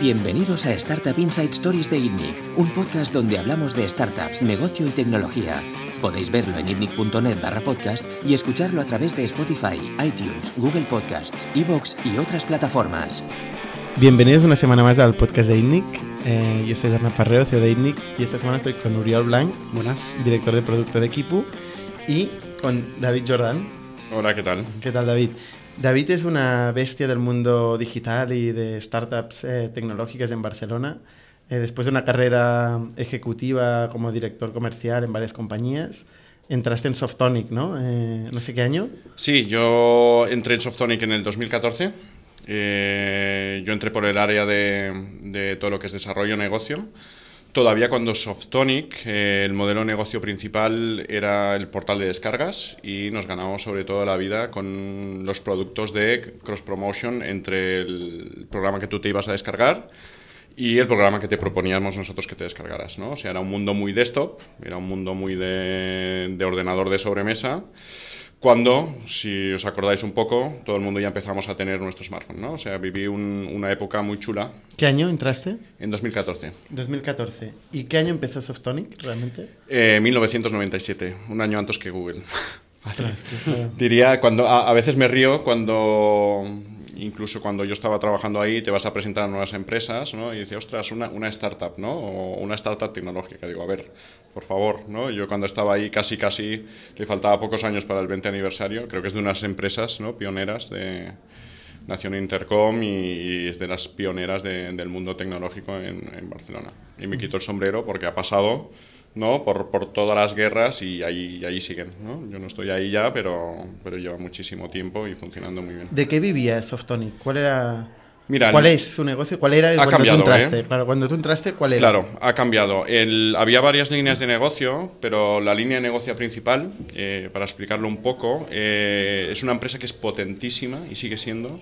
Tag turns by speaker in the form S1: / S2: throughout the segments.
S1: Bienvenidos a Startup Inside Stories de ITNIC, un podcast donde hablamos de startups, negocio y tecnología. Podéis verlo en itnic.net barra podcast y escucharlo a través de Spotify, iTunes, Google Podcasts, Evox y otras plataformas.
S2: Bienvenidos una semana más al podcast de ITNIC. Eh, yo soy Bernard Farreo, CEO de ITNIC, y esta semana estoy con Uriol Blanc,
S3: Buenas.
S2: director de producto de Equipo, y con David Jordan.
S4: Hola, ¿qué tal?
S2: ¿Qué tal, David? David es una bestia del mundo digital y de startups eh, tecnológicas en Barcelona. Eh, después de una carrera ejecutiva como director comercial en varias compañías, entraste en Softonic, ¿no? Eh, no sé qué año.
S4: Sí, yo entré en Softonic en el 2014. Eh, yo entré por el área de, de todo lo que es desarrollo negocio. Todavía cuando Softonic, eh, el modelo de negocio principal era el portal de descargas y nos ganamos sobre todo la vida con los productos de cross promotion entre el programa que tú te ibas a descargar y el programa que te proponíamos nosotros que te descargaras, ¿no? O sea, era un mundo muy desktop, era un mundo muy de ordenador de sobremesa, cuando, si os acordáis un poco, todo el mundo ya empezamos a tener nuestro smartphone, ¿no? O sea, viví un- una época muy chula
S2: ¿Qué año entraste?
S4: en 2014.
S2: 2014. ¿Y qué año empezó Softonic realmente?
S4: Eh, 1997, un año antes que Google. Diría, cuando a, a veces me río cuando, incluso cuando yo estaba trabajando ahí, te vas a presentar a nuevas empresas, ¿no? Y dices, ostras, una, una startup, ¿no? O una startup tecnológica. Digo, a ver, por favor, ¿no? Yo cuando estaba ahí casi, casi, le faltaba pocos años para el 20 aniversario, creo que es de unas empresas, ¿no? Pioneras de... Nació en Intercom y, y es de las pioneras de- del mundo tecnológico en, en Barcelona. Y me quito el sombrero porque ha pasado ¿no? por, por todas las guerras y ahí, y ahí siguen. ¿no? Yo no estoy ahí ya, pero, pero lleva muchísimo tiempo y funcionando muy bien.
S2: ¿De qué vivía Softonic? ¿Cuál era?
S4: Mira,
S2: ¿Cuál es su negocio? ¿Cuál era
S4: Ha
S2: cuando
S4: cambiado,
S2: tú entraste?
S4: ¿eh?
S2: Claro, cuando tú entraste, ¿cuál era?
S4: Claro, ha cambiado. El- había varias líneas de negocio, pero la línea de negocio principal, eh, para explicarlo un poco, eh, es una empresa que es potentísima y sigue siendo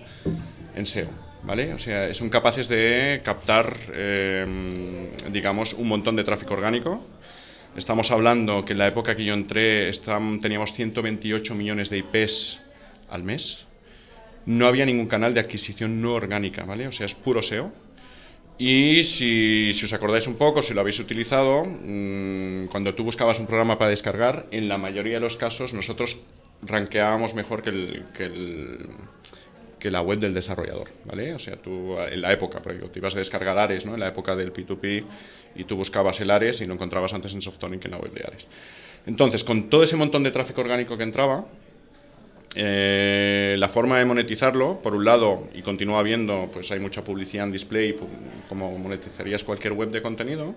S4: en SEO. ¿Vale? O sea, son capaces de captar, eh, digamos, un montón de tráfico orgánico. Estamos hablando que en la época que yo entré teníamos 128 millones de IPs al mes. No había ningún canal de adquisición no orgánica, ¿vale? O sea, es puro SEO. Y si, si os acordáis un poco, si lo habéis utilizado, mm, cuando tú buscabas un programa para descargar, en la mayoría de los casos nosotros rankeábamos mejor que la web del desarrollador, ¿vale? O sea, tú en la época, porque te ibas a descargar Ares, ¿no? En la época del P2P y tú buscabas el Ares y lo encontrabas antes en Softonic que en la web de Ares. Entonces, con todo ese montón de tráfico orgánico que entraba, eh, la forma de monetizarlo, por un lado, y continúa habiendo, pues hay mucha publicidad en display, como monetizarías cualquier web de contenido,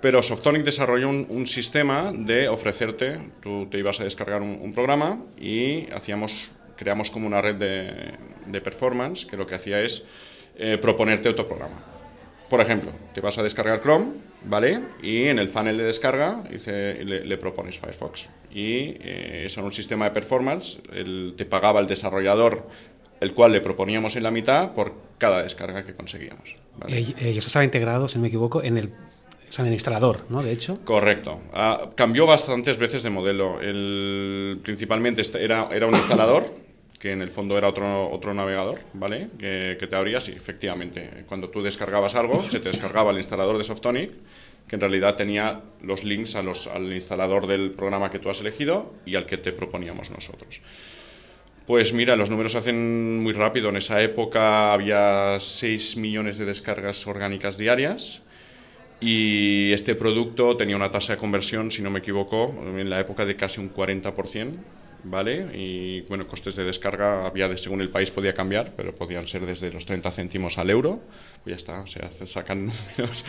S4: pero Softonic desarrolló un, un sistema de ofrecerte, tú te ibas a descargar un, un programa y hacíamos, creamos como una red de, de performance que lo que hacía es eh, proponerte otro programa. Por ejemplo, te vas a descargar Chrome, ¿vale? Y en el funnel de descarga dice, le, le propones Firefox. Y eh, eso era un sistema de performance, el- te pagaba el desarrollador, el cual le proponíamos en la mitad por cada descarga que conseguíamos. ¿vale?
S3: Eh, eh, y eso estaba integrado, si no me equivoco, en el, o sea, en el instalador, ¿no? De hecho.
S4: Correcto. Ah, cambió bastantes veces de modelo. El, principalmente este- era, era un instalador, que en el fondo era otro, otro navegador, ¿vale? Que, te abrías y efectivamente, cuando tú descargabas algo, se te descargaba el instalador de Softonic, que en realidad tenía los links al instalador del programa que tú has elegido y al que te proponíamos nosotros. Pues mira, los números se hacen muy rápido. En esa época había 6 millones de descargas orgánicas diarias y este producto tenía una tasa de conversión, si no me equivoco, en la época de casi un 40%, ¿vale? Y bueno, costes de descarga había, de, según el país podía cambiar, pero podían ser desde los 30 céntimos al euro. Pues ya está, o sea, se sacan números.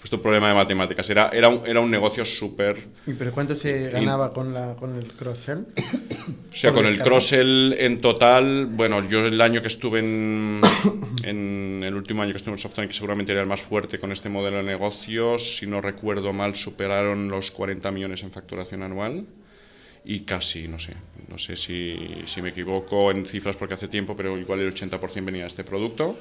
S4: Pues un problema de matemáticas. Era, era, un, era un negocio súper...
S2: ¿Y ¿Pero cuánto se ganaba con, la, con el cross-sell?
S4: O sea, con el
S2: descarga.
S4: cross-sell en total, bueno, yo el año que estuve en, en el último año que estuve en Softonic, que seguramente era el más fuerte con este modelo de negocios, si no recuerdo mal, superaron los 40 millones en facturación anual y casi, no sé, no sé si, si me equivoco en cifras porque hace tiempo, pero igual el 80% venía de este producto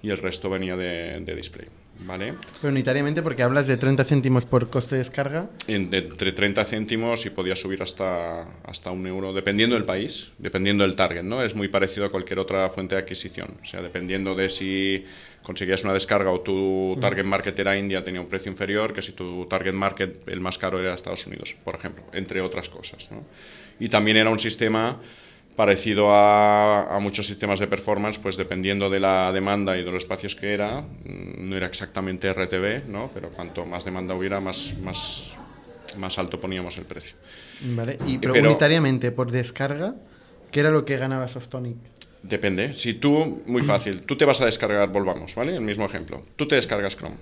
S4: y el resto venía de, de display. ¿Vale?
S2: Pero unitariamente porque hablas de 30 céntimos por coste de descarga.
S4: En- de entre 30 céntimos y podía subir hasta, hasta un euro, dependiendo del país, dependiendo del target, ¿no? Es muy parecido a cualquier otra fuente de adquisición. O sea, dependiendo de si conseguías una descarga o tu target market era India, tenía un precio inferior que si tu target market, el más caro, era Estados Unidos, por ejemplo, entre otras cosas, ¿no? Y también era un sistema parecido a, a muchos sistemas de performance, pues dependiendo de la demanda y de los espacios que era, mm, no era exactamente RTV, ¿no? pero cuanto más demanda hubiera, más, más, más alto poníamos el precio.
S2: ¿Vale? Y, pero,
S4: pero-
S2: unitariamente por descarga, ¿qué era lo que ganaba Softonic?
S4: Depende. Si tú, muy fácil, tú te vas a descargar, volvamos, ¿vale? El mismo ejemplo. Tú te descargas Chrome.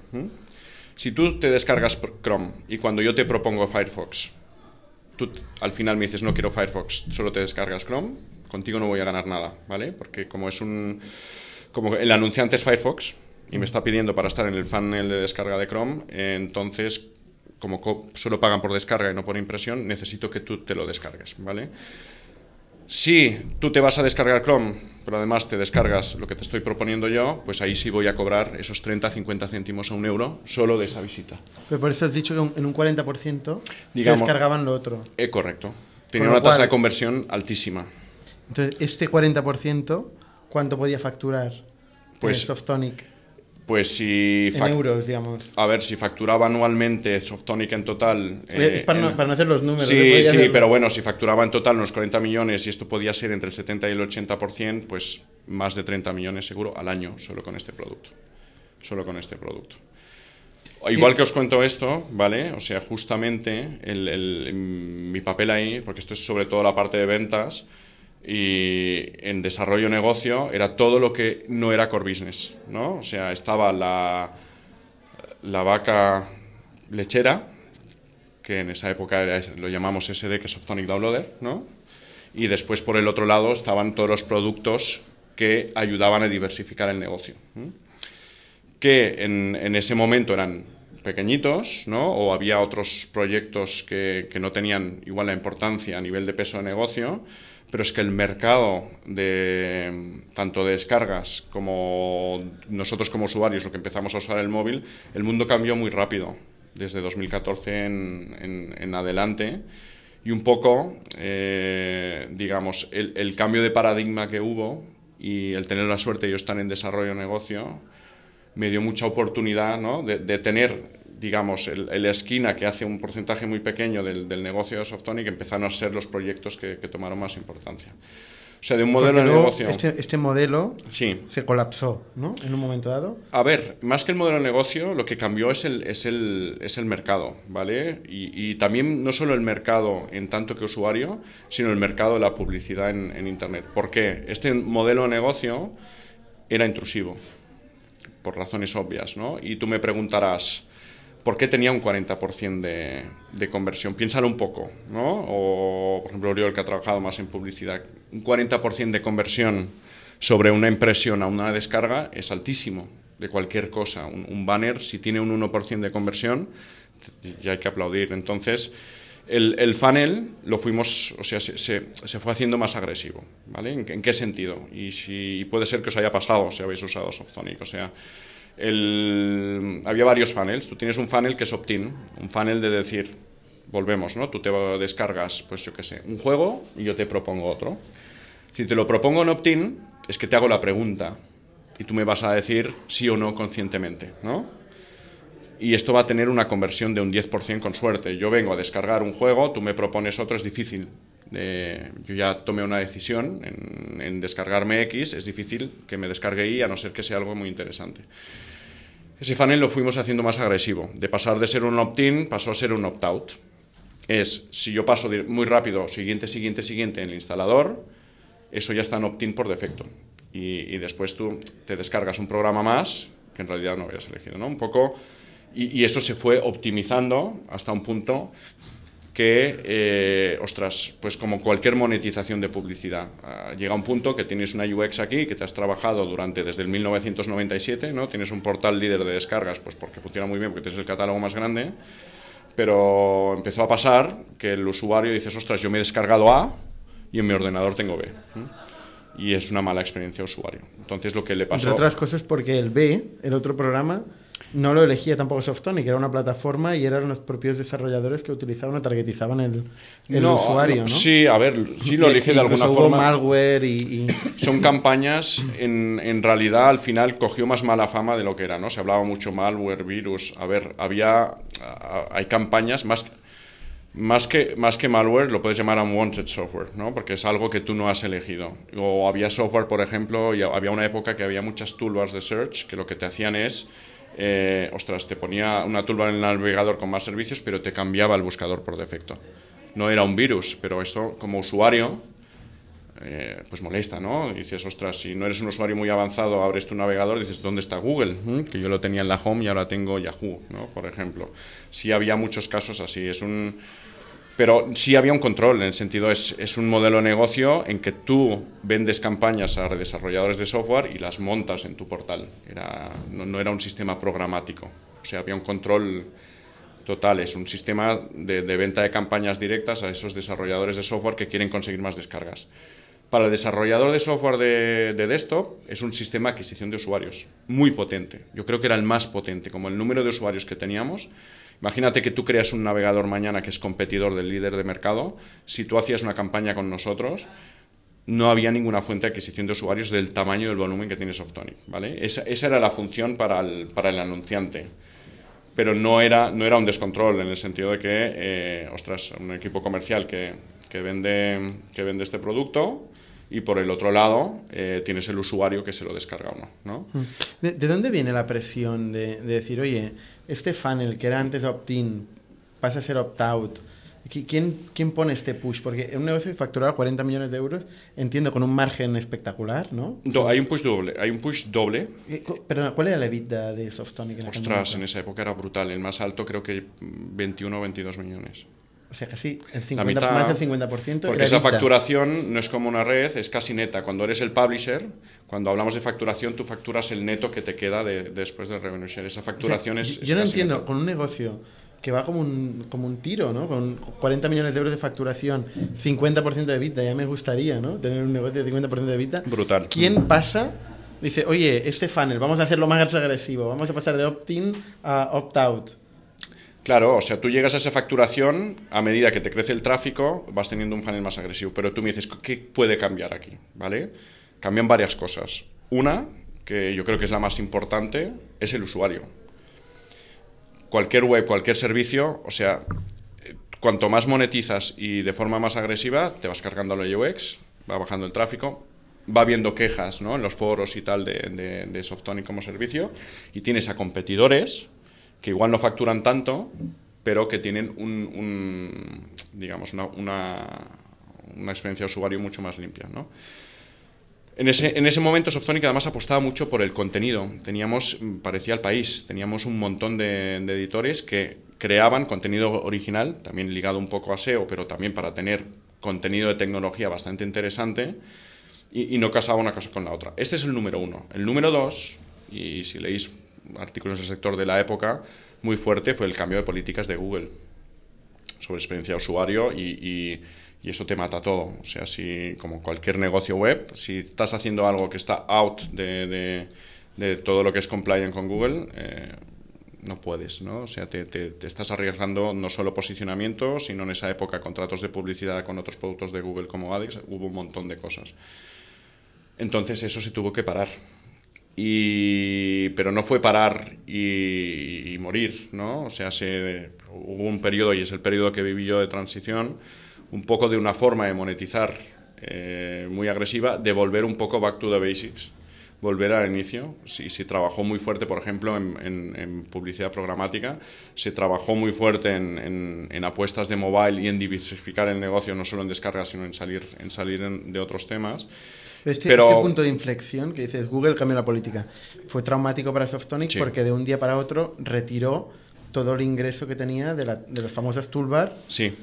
S4: Si tú te descargas Chrome y cuando yo te propongo Firefox, tú al final me dices no quiero Firefox, solo te descargas Chrome, contigo no voy a ganar nada, ¿vale? Porque como es un. Como el anunciante es Firefox y me está pidiendo para estar en el funnel de descarga de Chrome, entonces. Como co- solo pagan por descarga y no por impresión, necesito que tú te lo descargues, ¿vale? Si tú te vas a descargar Chrome, pero además te descargas lo que te estoy proponiendo yo, pues ahí sí voy a cobrar esos 30, 50 céntimos a un euro solo de esa visita.
S2: Pero por eso has dicho que en un 40% se
S4: Digamos-
S2: descargaban lo otro.
S4: Eh, correcto. Tenía una tasa de conversión altísima.
S2: Entonces, este 40%, ¿cuánto podía facturar
S4: Pues,
S2: eh, Softonic?
S4: Pues si...
S2: En euros, digamos.
S4: A ver, si facturaba anualmente Softonic en total...
S2: es para, no,
S4: en-
S2: para no hacer los números.
S4: Sí,
S2: ¿eh?
S4: Sí, pero bueno, si facturaba en total unos 40 millones y esto podía ser entre el 70 y el 80%, pues más de 30 millones seguro al año solo con este producto. Solo con este producto. Igual que os cuento esto, ¿vale? O sea, justamente el- el- mi papel ahí, porque esto es sobre todo la parte de ventas y en desarrollo negocio, era todo lo que no era core business, ¿no? O sea, estaba la, la vaca lechera, que en esa época lo llamamos SD, que es Softonic Downloader, ¿no? Y después por el otro lado estaban todos los productos que ayudaban a diversificar el negocio. Que en, en ese momento eran pequeñitos, ¿no? O había otros proyectos que, que no tenían igual la importancia a nivel de peso de negocio, pero es que el mercado de tanto de descargas como nosotros como usuarios, lo que empezamos a usar el móvil, el mundo cambió muy rápido desde 2014 en, en- en adelante. Y un poco, eh, digamos, el, el cambio de paradigma que hubo y el tener la suerte de yo estar en desarrollo de negocio, me dio mucha oportunidad ¿no? de, de tener, digamos, el, el esquina que hace un porcentaje muy pequeño del, del negocio de Softonic, empezaron a ser los proyectos que, que tomaron más importancia. O sea, de un modelo de negocio...
S2: Este, este modelo
S4: Sí.
S2: se colapsó, ¿no? En un momento dado.
S4: A ver, más que el modelo de negocio, lo que cambió es el, es el, es el mercado, ¿vale? Y, y también no solo el mercado en tanto que usuario, sino el mercado de la publicidad en, en Internet. ¿Por qué? Este modelo de negocio era intrusivo, por razones obvias, ¿no? Y tú me preguntarás, ¿por qué tenía un 40% de, conversión? Piénsalo un poco, ¿no? O, por ejemplo, Oriol, que ha trabajado más en publicidad, un 40% de conversión sobre una impresión a una descarga es altísimo de cualquier cosa. Un, banner, si tiene un 1% de conversión, ya hay que aplaudir. Entonces, el, el funnel lo fuimos, o sea, se, fue haciendo más agresivo, ¿vale? ¿En, qué sentido? Y y puede ser que os haya pasado si habéis usado Softonic, o sea, el- había varios funnels. Tú tienes un funnel que es opt-in, un funnel de decir, volvemos, ¿no? Tú te descargas, pues yo qué sé, un juego y yo te propongo otro. Si te lo propongo en opt-in, es que te hago la pregunta y tú me vas a decir sí o no conscientemente, ¿no? Y esto va a tener una conversión de un 10% con suerte. Yo vengo a descargar un juego, tú me propones otro, es difícil. Yo ya tomé una decisión en, descargarme X, es difícil que me descargue Y a no ser que sea algo muy interesante. Ese funnel lo fuimos haciendo más agresivo. De pasar de ser un opt-in, pasó a ser un opt-out. Es, si yo paso muy rápido, siguiente, siguiente, siguiente en el instalador, eso ya está en opt-in por defecto. Y, después tú te descargas un programa más que en realidad no habías elegido, ¿no? Un poco... Y eso se fue optimizando hasta un punto que, eh, ostras, pues como cualquier monetización de publicidad, ah, llega un punto que tienes una UX aquí que te has trabajado durante desde el 1997, ¿no? Tienes un portal líder de descargas, pues porque funciona muy bien, porque tienes el catálogo más grande, pero empezó a pasar que el usuario dice, ostras, yo me he descargado A y en mi ordenador tengo B. ¿Mm? y es una mala experiencia usuario. Entonces lo que le pasó...
S2: Entre otras cosas porque el B, el otro programa, no lo elegía tampoco Softonic, era una plataforma y eran los propios desarrolladores que utilizaban o targetizaban el, el
S4: No,
S2: usuario, ¿no?
S4: Sí, a ver, sí lo elige de alguna
S2: hubo
S4: forma.
S2: malware y... y-
S4: Son campañas, en, en realidad al final cogió más mala fama de lo que era, ¿no? Se hablaba mucho malware, virus. A ver, había. Hay campañas más. Más que, más que malware, lo puedes llamar unwanted software, ¿no? Porque es algo que tú no has elegido. O había software, por ejemplo, y había una época que había muchas toolbars de search que lo que te hacían es, eh, ostras, te ponía una toolbar en el navegador con más servicios, pero te cambiaba el buscador por defecto. No era un virus, pero eso como usuario, eh, pues molesta, ¿no? Dices, ostras, si no eres un usuario muy avanzado, abres tu navegador, dices, ¿dónde está Google? ¿Mm? Que yo lo tenía en la home y ahora tengo Yahoo, ¿no? Por ejemplo. Sí había muchos casos así. Es un... Pero sí había un control, en el sentido es, un modelo de negocio en que tú vendes campañas a desarrolladores de software y las montas en tu portal. No, era un sistema programático. O sea, había un control total. Es un sistema de, de venta de campañas directas a esos desarrolladores de software que quieren conseguir más descargas. Para el desarrollador de software de, de desktop es un sistema de adquisición de usuarios muy potente. Yo creo que era el más potente, como el número de usuarios que teníamos. Imagínate que tú creas un navegador mañana que es competidor del líder de mercado. Si tú hacías una campaña con nosotros, no había ninguna fuente de adquisición de usuarios del tamaño del volumen que tiene Softonic. ¿vale? Esa, era la función para el, anunciante. Pero no era, un descontrol en el sentido de que, eh, ostras, un equipo comercial que, vende, este producto y por el otro lado eh, tienes el usuario que se lo descarga o no.
S2: ¿De, de dónde viene la presión de, de decir, oye, este funnel que era antes opt-in pasa a ser opt-out? ¿Qui- ¿Quién, ¿Quién pone este push? Porque un negocio que facturaba 40 millones de euros, entiendo, con un margen espectacular, ¿no?
S4: Do- hay un push doble. Hay un push doble.
S2: Eh, Perdona, ¿cuál era la EBITDA de Softonic en
S4: Ostras, en esa época era brutal. El más alto creo que 21 o 22 millones.
S2: O sea, casi el 50,
S4: La mitad,
S2: más del 50%.
S4: Porque esa facturación no es como una red, es casi neta. Cuando eres el publisher, cuando hablamos de facturación, tú facturas el neto que te queda de- después del revenue share. Esa
S2: O sea,
S4: facturación es.
S2: yo-
S4: es
S2: no entiendo,
S4: neta.
S2: con un negocio que va como un, como un tiro, ¿no? Con 40 millones de euros de facturación, 50% de EBITDA, ya me gustaría, ¿no? Tener un negocio de 50% de EBITDA.
S4: Brutal.
S2: ¿Quién pasa? Dice, oye, este funnel, vamos a hacerlo más agresivo, vamos a pasar de opt-in a opt-out.
S4: Claro, o sea, tú llegas a esa facturación, a medida que te crece el tráfico, vas teniendo un funnel más agresivo. Pero tú me dices, ¿qué puede cambiar aquí? ¿Vale? Cambian varias cosas. Una, que yo creo que es la más importante, es el usuario. Cualquier web, cualquier servicio, o sea, eh, cuanto más monetizas y de forma más agresiva, te vas cargando la UX, va bajando el tráfico, va habiendo quejas ¿no? en los foros y tal de, Softonic como servicio, y tienes a competidores que igual no facturan tanto, pero que tienen un, digamos, una, una, experiencia de usuario mucho más limpia. ¿no? En ese, en ese momento Softonic además apostaba mucho por el contenido. Teníamos, parecía el país, teníamos un montón de, de editores que creaban contenido original, también ligado un poco a SEO, pero también para tener contenido de tecnología bastante interesante y, y no casaba una cosa con la otra. Este es el número uno. El número dos, y si leéis artículos del sector de la época, muy fuerte fue el cambio de políticas de Google sobre experiencia de usuario y, y, eso te mata todo. O sea, si como cualquier negocio web, si estás haciendo algo que está out de, de, todo lo que es compliant con Google, eh, no puedes, ¿no? O sea, te, te, estás arriesgando no solo posicionamiento, sino en esa época contratos de publicidad con otros productos de Google como ADEX, hubo un montón de cosas. Entonces eso se tuvo que parar. Y, pero no fue parar y, y, morir, ¿no? O sea, se, hubo un periodo, y es el periodo que viví yo de transición, un poco de una forma de monetizar eh, muy agresiva, de volver un poco back to the basics, volver al inicio. Si, se trabajó muy fuerte, por ejemplo, en, en, en publicidad programática, se trabajó muy fuerte en, en, apuestas de mobile y en diversificar el negocio, no solo en descargas, sino en salir, en salir de otros temas.
S2: Este, Pero, este, punto de inflexión que dices, Google cambió la política, fue traumático para Softonic sí. porque de un día para otro retiró todo el ingreso que tenía de, la, de las famosas toolbar.
S4: Sí,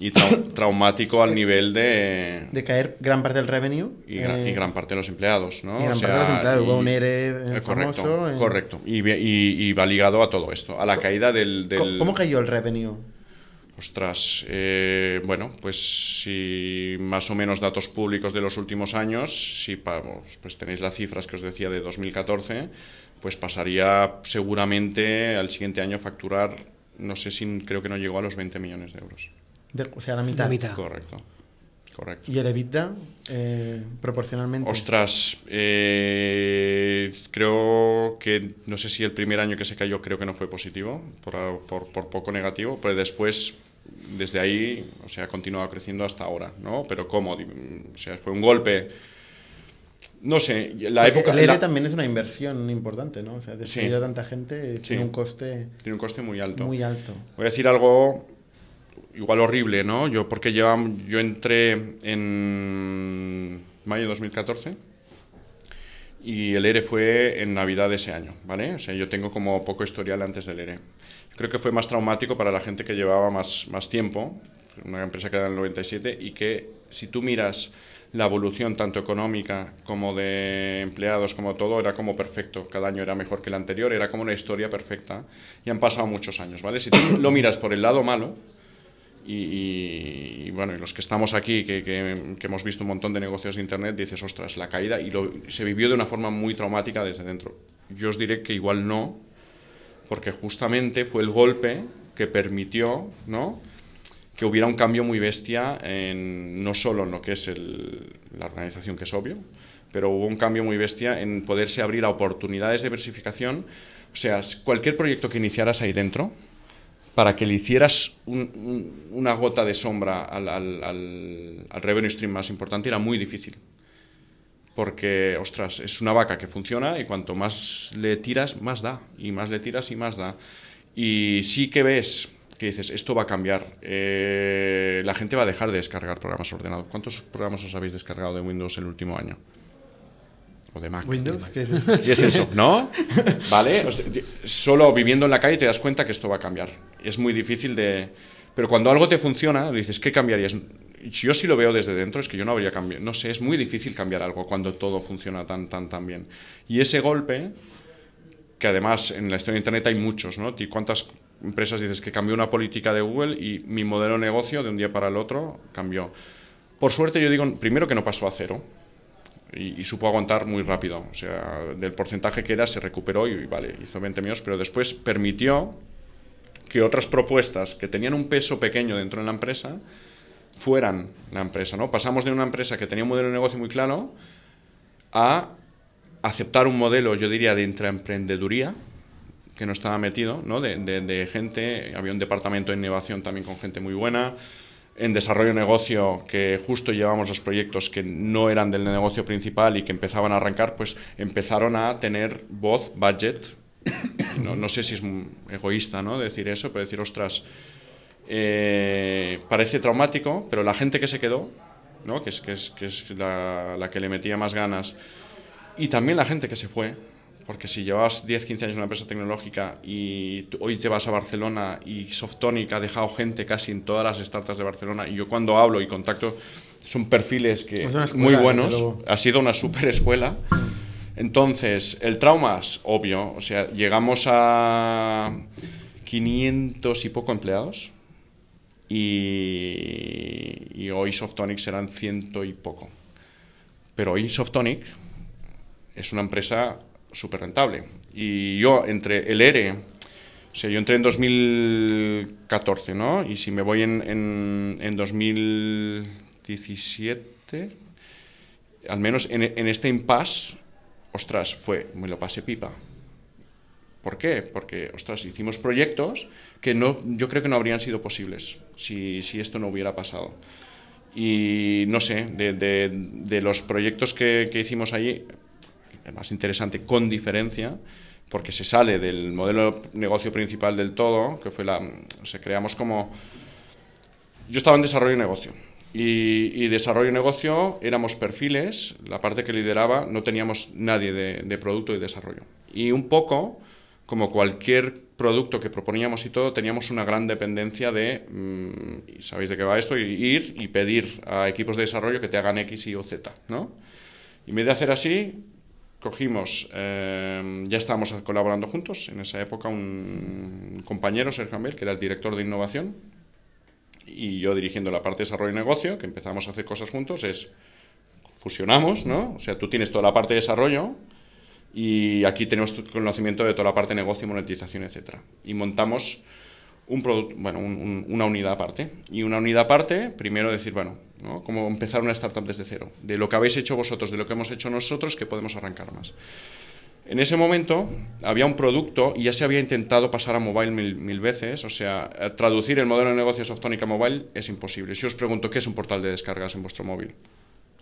S4: y trau traumático al nivel de...
S2: De caer gran parte del revenue.
S4: Y, gran, eh, y gran parte de los empleados, ¿no?
S2: Y gran o sea, parte de los empleados, hubo un ERE
S4: eh,
S2: famoso.
S4: Correcto, eh. correcto. Y, y, y, va ligado a todo esto, a la caída del... del...
S2: ¿Cómo, cayó el revenue?
S4: Ostras, eh, bueno, pues si más o menos datos públicos de los últimos años, si pues tenéis las cifras que os decía de 2014, pues pasaría seguramente al siguiente año facturar, no sé si creo que no llegó a los 20 millones de euros.
S2: o sea, la mitad. La
S3: mitad.
S4: Correcto. Correcto.
S2: ¿Y el EBITDA eh, proporcionalmente?
S4: Ostras, eh, creo que, no sé si el primer año que se cayó creo que no fue positivo, por, por, por poco negativo, pero después desde ahí, o sea, ha continuado creciendo hasta ahora, ¿no? Pero ¿cómo? O sea, fue un golpe... No sé, la época...
S2: El ERE también es una inversión importante, ¿no? O sea, despedir a tanta gente tiene un coste...
S4: Tiene un coste muy alto.
S2: Muy alto.
S4: Voy a decir algo igual horrible, ¿no? Yo, porque llevamos, yo entré en mayo de 2014 y el ERE fue en Navidad de ese año, ¿vale? O sea, yo tengo como poco historial antes del ERE creo que fue más traumático para la gente que llevaba más, más tiempo, una empresa que era en el 97, y que si tú miras la evolución tanto económica como de empleados, como todo, era como perfecto. Cada año era mejor que el anterior, era como una historia perfecta. Y han pasado muchos años, ¿vale? Si tú lo miras por el lado malo, y, bueno, y los que estamos aquí, que, que, hemos visto un montón de negocios de Internet, dices, ostras, la caída, y lo, se vivió de una forma muy traumática desde dentro. Yo os diré que igual no, porque justamente fue el golpe que permitió ¿no? que hubiera un cambio muy bestia en, no solo en lo que es la organización, que es obvio, pero hubo un cambio muy bestia en poderse abrir a oportunidades de diversificación. O sea, cualquier proyecto que iniciaras ahí dentro, para que le hicieras una gota de sombra al, al revenue stream más importante era muy difícil porque, ostras, es una vaca que funciona y cuanto más le tiras, más da, y más le tiras y más da. Y sí que ves que dices, esto va a cambiar, eh, la gente va a dejar de descargar programas ordenados. ¿Cuántos programas os habéis descargado de Windows el último año? O de Mac.
S2: ¿Windows?
S4: ¿Qué es eso? ¿No? ¿Vale? solo viviendo en la calle te das cuenta que esto va a cambiar. Es muy difícil de... Pero cuando algo te funciona, dices, ¿qué cambiarías? Yo sí lo veo desde dentro, es que yo no habría cambiado. No sé, es muy difícil cambiar algo cuando todo funciona tan, tan, tan bien. Y ese golpe, que además en la historia de Internet hay muchos, ¿no? ¿Cuántas empresas dices que cambió una política de Google y mi modelo de negocio de un día para el otro cambió? Por suerte yo digo, primero que no pasó a cero. Y, supo aguantar muy rápido. O sea, del porcentaje que era se recuperó y, vale, hizo 20 millones, pero después permitió que otras propuestas que tenían un peso pequeño dentro de la empresa fueran la empresa. ¿no? Pasamos de una empresa que tenía un modelo de negocio muy claro a aceptar un modelo, yo diría, de intraemprendeduría, que no estaba metido, ¿no? De, gente, había un departamento de innovación también con gente muy buena, en desarrollo de negocio, que justo llevamos los proyectos que no eran del negocio principal y que empezaban a arrancar, pues empezaron a tener voz, budget, no, no sé si es egoísta ¿no? decir eso, pero decir, ostras, eh, parece traumático, pero la gente que se quedó, ¿no? que es, que es, que es la, la, que le metía más ganas, y también la gente que se fue, porque si llevas 10, 15 años en una empresa tecnológica y hoy te vas a Barcelona y Softonic ha dejado gente casi en todas las startups de Barcelona, y yo cuando hablo y contacto son perfiles que muy buenos, ha sido una super escuela. Entonces, el trauma es obvio, o sea, llegamos a 500 y poco empleados, y, hoy Softonic serán ciento y poco. Pero hoy Softonic es una empresa súper rentable. Y yo entre el ERE, o sea, yo entré en 2014, ¿no? Y si me voy en, en, en 2017, al menos en, en este impasse, ostras, fue, me lo pasé pipa. ¿Por qué? Porque, ostras, hicimos proyectos que no, yo creo que no habrían sido posibles si, si esto no hubiera pasado. Y no sé, de, de, los proyectos que, que, hicimos allí, el más interesante con diferencia, porque se sale del modelo de negocio principal del todo, que fue la... O sea, creamos como... Yo estaba en desarrollo de negocio. Y, y desarrollo de negocio éramos perfiles, la parte que lideraba, no teníamos nadie de, de producto y desarrollo. Y un poco como cualquier producto que proponíamos y todo, teníamos una gran dependencia de, mm, sabéis de qué va esto, ir y pedir a equipos de desarrollo que te hagan X, Y o Z, ¿no? Y en vez de hacer así, cogimos, eh, ya estábamos colaborando juntos, en esa época un compañero, Sergio Ambel, que era el director de innovación, y yo dirigiendo la parte de desarrollo y negocio, que empezamos a hacer cosas juntos, es fusionamos, ¿no? O sea, tú tienes toda la parte de desarrollo y aquí tenemos conocimiento de toda la parte de negocio, monetización, etcétera. Y montamos un producto, bueno, una unidad aparte. Y una unidad aparte, primero decir, bueno, ¿no? Como empezar una startup desde cero. De lo que habéis hecho vosotros, de lo que hemos hecho nosotros, que podemos arrancar más. En ese momento había un producto y ya se había intentado pasar a mobile mil, veces, o sea, traducir el modelo de negocio Softonic a mobile es imposible. Si os pregunto, ¿qué es un portal de descargas en vuestro móvil?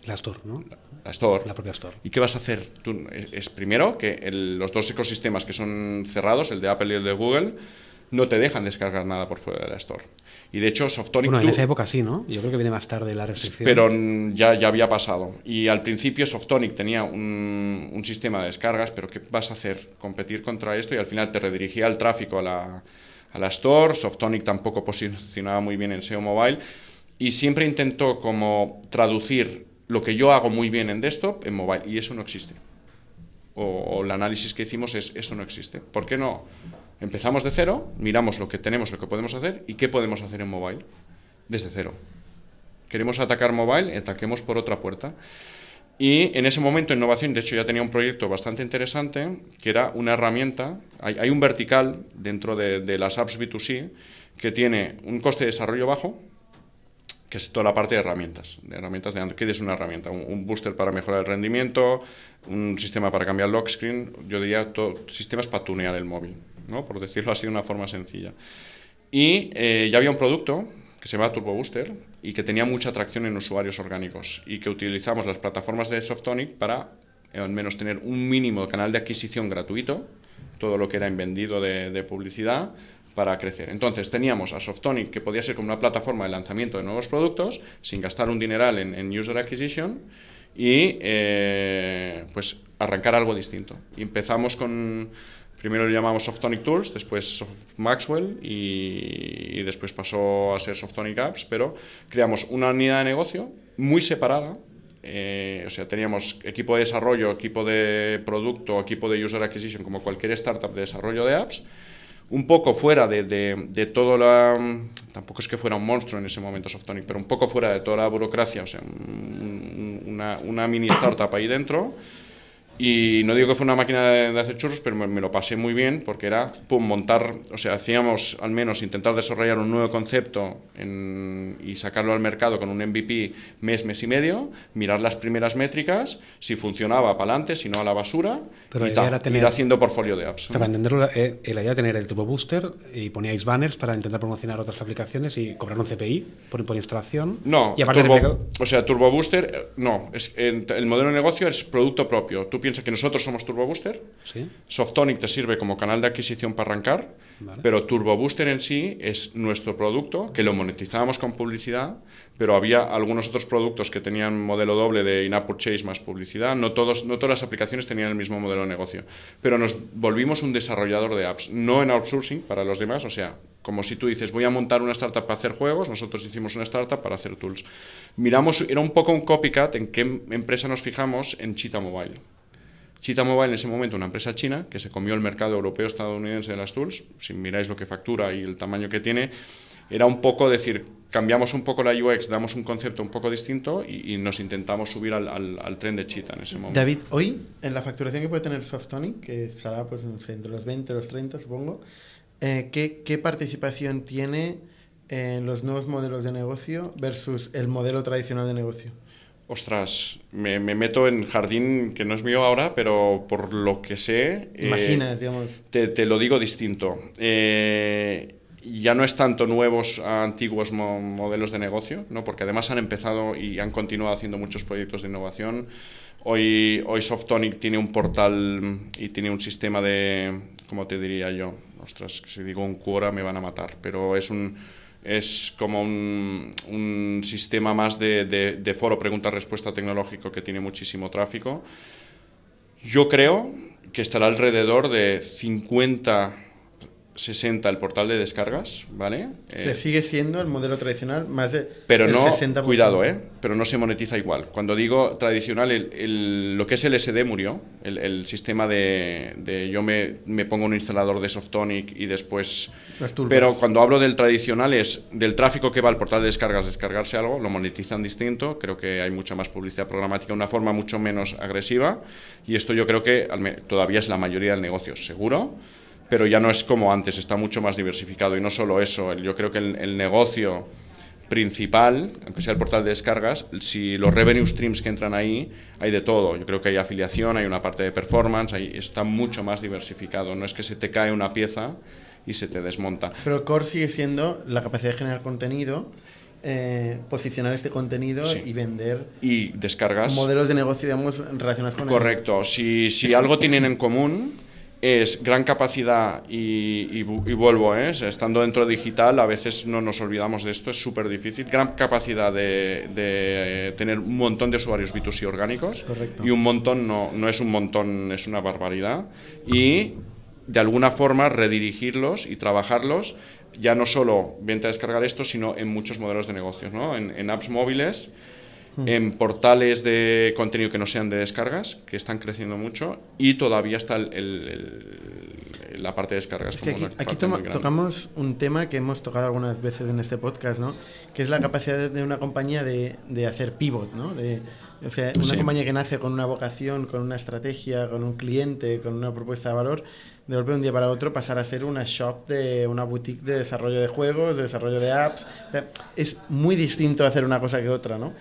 S3: La Store, ¿no?
S4: La, Store.
S3: La propia Store.
S4: ¿Y qué vas a hacer? Tú, es, primero que los dos ecosistemas que son cerrados, el de Apple y el de Google, no te dejan descargar nada por fuera de la Store. Y de hecho, Softonic...
S3: Bueno, en esa época sí, ¿no? Yo creo que viene más tarde la restricción.
S4: Pero ya, ya había pasado. Y al principio Softonic tenía un, un, sistema de descargas, pero ¿qué vas a hacer? Competir contra esto y al final te redirigía el tráfico a la, a la Store. Softonic tampoco posicionaba muy bien en SEO Mobile. Y siempre intentó como traducir lo que yo hago muy bien en desktop en mobile. Y eso no existe. O, o el análisis que hicimos es, eso no existe. ¿Por qué no? Empezamos de cero, miramos lo que tenemos, lo que podemos hacer y qué podemos hacer en mobile desde cero. Queremos atacar mobile, ataquemos por otra puerta. Y en ese momento innovación, de hecho ya tenía un proyecto bastante interesante, que era una herramienta, hay, un vertical dentro de, las apps B2C que tiene un coste de desarrollo bajo, que es toda la parte de herramientas, de herramientas de ¿Qué es una herramienta? Un, booster para mejorar el rendimiento, un sistema para cambiar lock screen, yo diría todo, sistemas para tunear el móvil por decirlo así de una forma sencilla. Y eh, ya había un producto que se llama Turbo Booster y que tenía mucha atracción en usuarios orgánicos y que utilizamos las plataformas de Softonic para eh, al menos tener un mínimo canal de adquisición gratuito, todo lo que era en vendido de, publicidad, para crecer. Entonces teníamos a Softonic, que podía ser como una plataforma de lanzamiento de nuevos productos, sin gastar un dineral en, user acquisition, y eh, pues arrancar algo distinto. Y empezamos con Primero lo llamamos Softonic Tools, después Maxwell y, después pasó a ser Softonic Apps, pero creamos una unidad de negocio muy separada. Eh, o sea, teníamos equipo de desarrollo, equipo de producto, equipo de user acquisition, como cualquier startup de desarrollo de apps, un poco fuera de, de, todo la... Tampoco es que fuera un monstruo en ese momento Softonic, pero un poco fuera de toda la burocracia, o sea, una, una mini startup ahí dentro y no digo que fue una máquina de, hacer churros, pero me, lo pasé muy bien porque era pum, montar, o sea, hacíamos al menos intentar desarrollar un nuevo concepto y sacarlo al mercado con un MVP mes, mes y medio, mirar las primeras métricas, si funcionaba para adelante, si no a la basura,
S3: pero
S4: y
S3: tal, tener,
S4: ir haciendo portfolio de apps.
S3: para entenderlo, eh, la idea era tener el Turbo Booster y poníais banners para intentar promocionar otras aplicaciones y cobrar un CPI por, por instalación.
S4: No,
S3: y
S4: o sea, Turbo Booster, eh, no, es, el modelo de negocio es producto propio. Tú piensa que nosotros somos Turbo Booster. Softonic te sirve como canal de adquisición para arrancar, pero Turbo Booster en sí es nuestro producto que lo monetizábamos con publicidad, pero había algunos otros productos que tenían modelo doble de in-app purchase más publicidad. No, todos, no todas las aplicaciones tenían el mismo modelo de negocio, pero nos volvimos un desarrollador de apps, no en outsourcing para los demás, o sea, como si tú dices, voy a montar una startup para hacer juegos, nosotros hicimos una startup para hacer tools. Miramos, era un poco un copycat en qué empresa nos fijamos en Cheetah Mobile. Cheetah Mobile en ese momento, una empresa china que se comió el mercado europeo estadounidense de las tools, si miráis lo que factura y el tamaño que tiene, era un poco decir, cambiamos un poco la UX, damos un concepto un poco distinto y, nos intentamos subir al, tren de Cheetah en ese momento.
S2: David, hoy, en la facturación que puede tener Softonic, que estará pues, entre los 20 y los 30, supongo, eh, ¿qué, ¿qué participación tiene en los nuevos modelos de negocio versus el modelo tradicional de negocio?
S4: Ostras, me, meto en jardín que no es mío ahora, pero por lo que sé...
S2: Eh, Imagina, digamos.
S4: Te, lo digo distinto. Eh, ya no es tanto nuevos a antiguos modelos de negocio, ¿no? porque además han empezado y han continuado haciendo muchos proyectos de innovación. Hoy, hoy Softonic tiene un portal y tiene un sistema de, ¿cómo te diría yo? Ostras, si digo un Quora me van a matar, pero es un es como un, sistema más de, foro pregunta-respuesta tecnológico que tiene muchísimo tráfico. Yo creo que estará alrededor de 50 60 el portal de descargas, ¿vale?
S2: Eh, sigue siendo el modelo tradicional más de
S4: pero no, 60%. Cuidado, ¿eh? Pero no se monetiza igual. Cuando digo tradicional, el, lo que es el SD murió, el, sistema de, yo me, me, pongo un instalador de Softonic y después... Pero cuando hablo del tradicional es del tráfico que va al portal de descargas, descargarse algo, lo monetizan distinto, creo que hay mucha más publicidad programática, una forma mucho menos agresiva y esto yo creo que todavía es la mayoría del negocio, seguro pero ya no es como antes, está mucho más diversificado. Y no solo eso, yo creo que el, negocio principal, aunque sea el portal de descargas, si los revenue streams que entran ahí, hay de todo. Yo creo que hay afiliación, hay una parte de performance, ahí está mucho más diversificado. No es que se te cae una pieza y se te desmonta.
S2: Pero el core sigue siendo la capacidad de generar contenido, eh, posicionar este contenido y vender.
S4: Y descargas.
S2: Modelos de negocio, digamos, relacionados con
S4: Correcto. Si, si algo tienen en común es gran capacidad y, vuelvo, ¿eh? estando dentro de digital a veces no nos olvidamos de esto, es súper difícil, gran capacidad de, de, tener un montón de usuarios B2C orgánicos y un montón no, no es un montón, es una barbaridad y de alguna forma redirigirlos y trabajarlos ya no solo venta a descargar esto, sino en muchos modelos de negocios, ¿no? en apps móviles en portales de contenido que no sean de descargas, que están creciendo mucho, y todavía está la parte de descargas.
S2: aquí, tocamos un tema que hemos tocado algunas veces en este podcast, ¿no? que es la capacidad de una compañía de, hacer pivot, ¿no? de, o sea, una compañía que nace con una vocación, con una estrategia, con un cliente, con una propuesta de valor, de golpe un día para otro pasar a ser una shop de una boutique de desarrollo de juegos, de desarrollo de apps. es muy distinto hacer una cosa que otra, ¿no?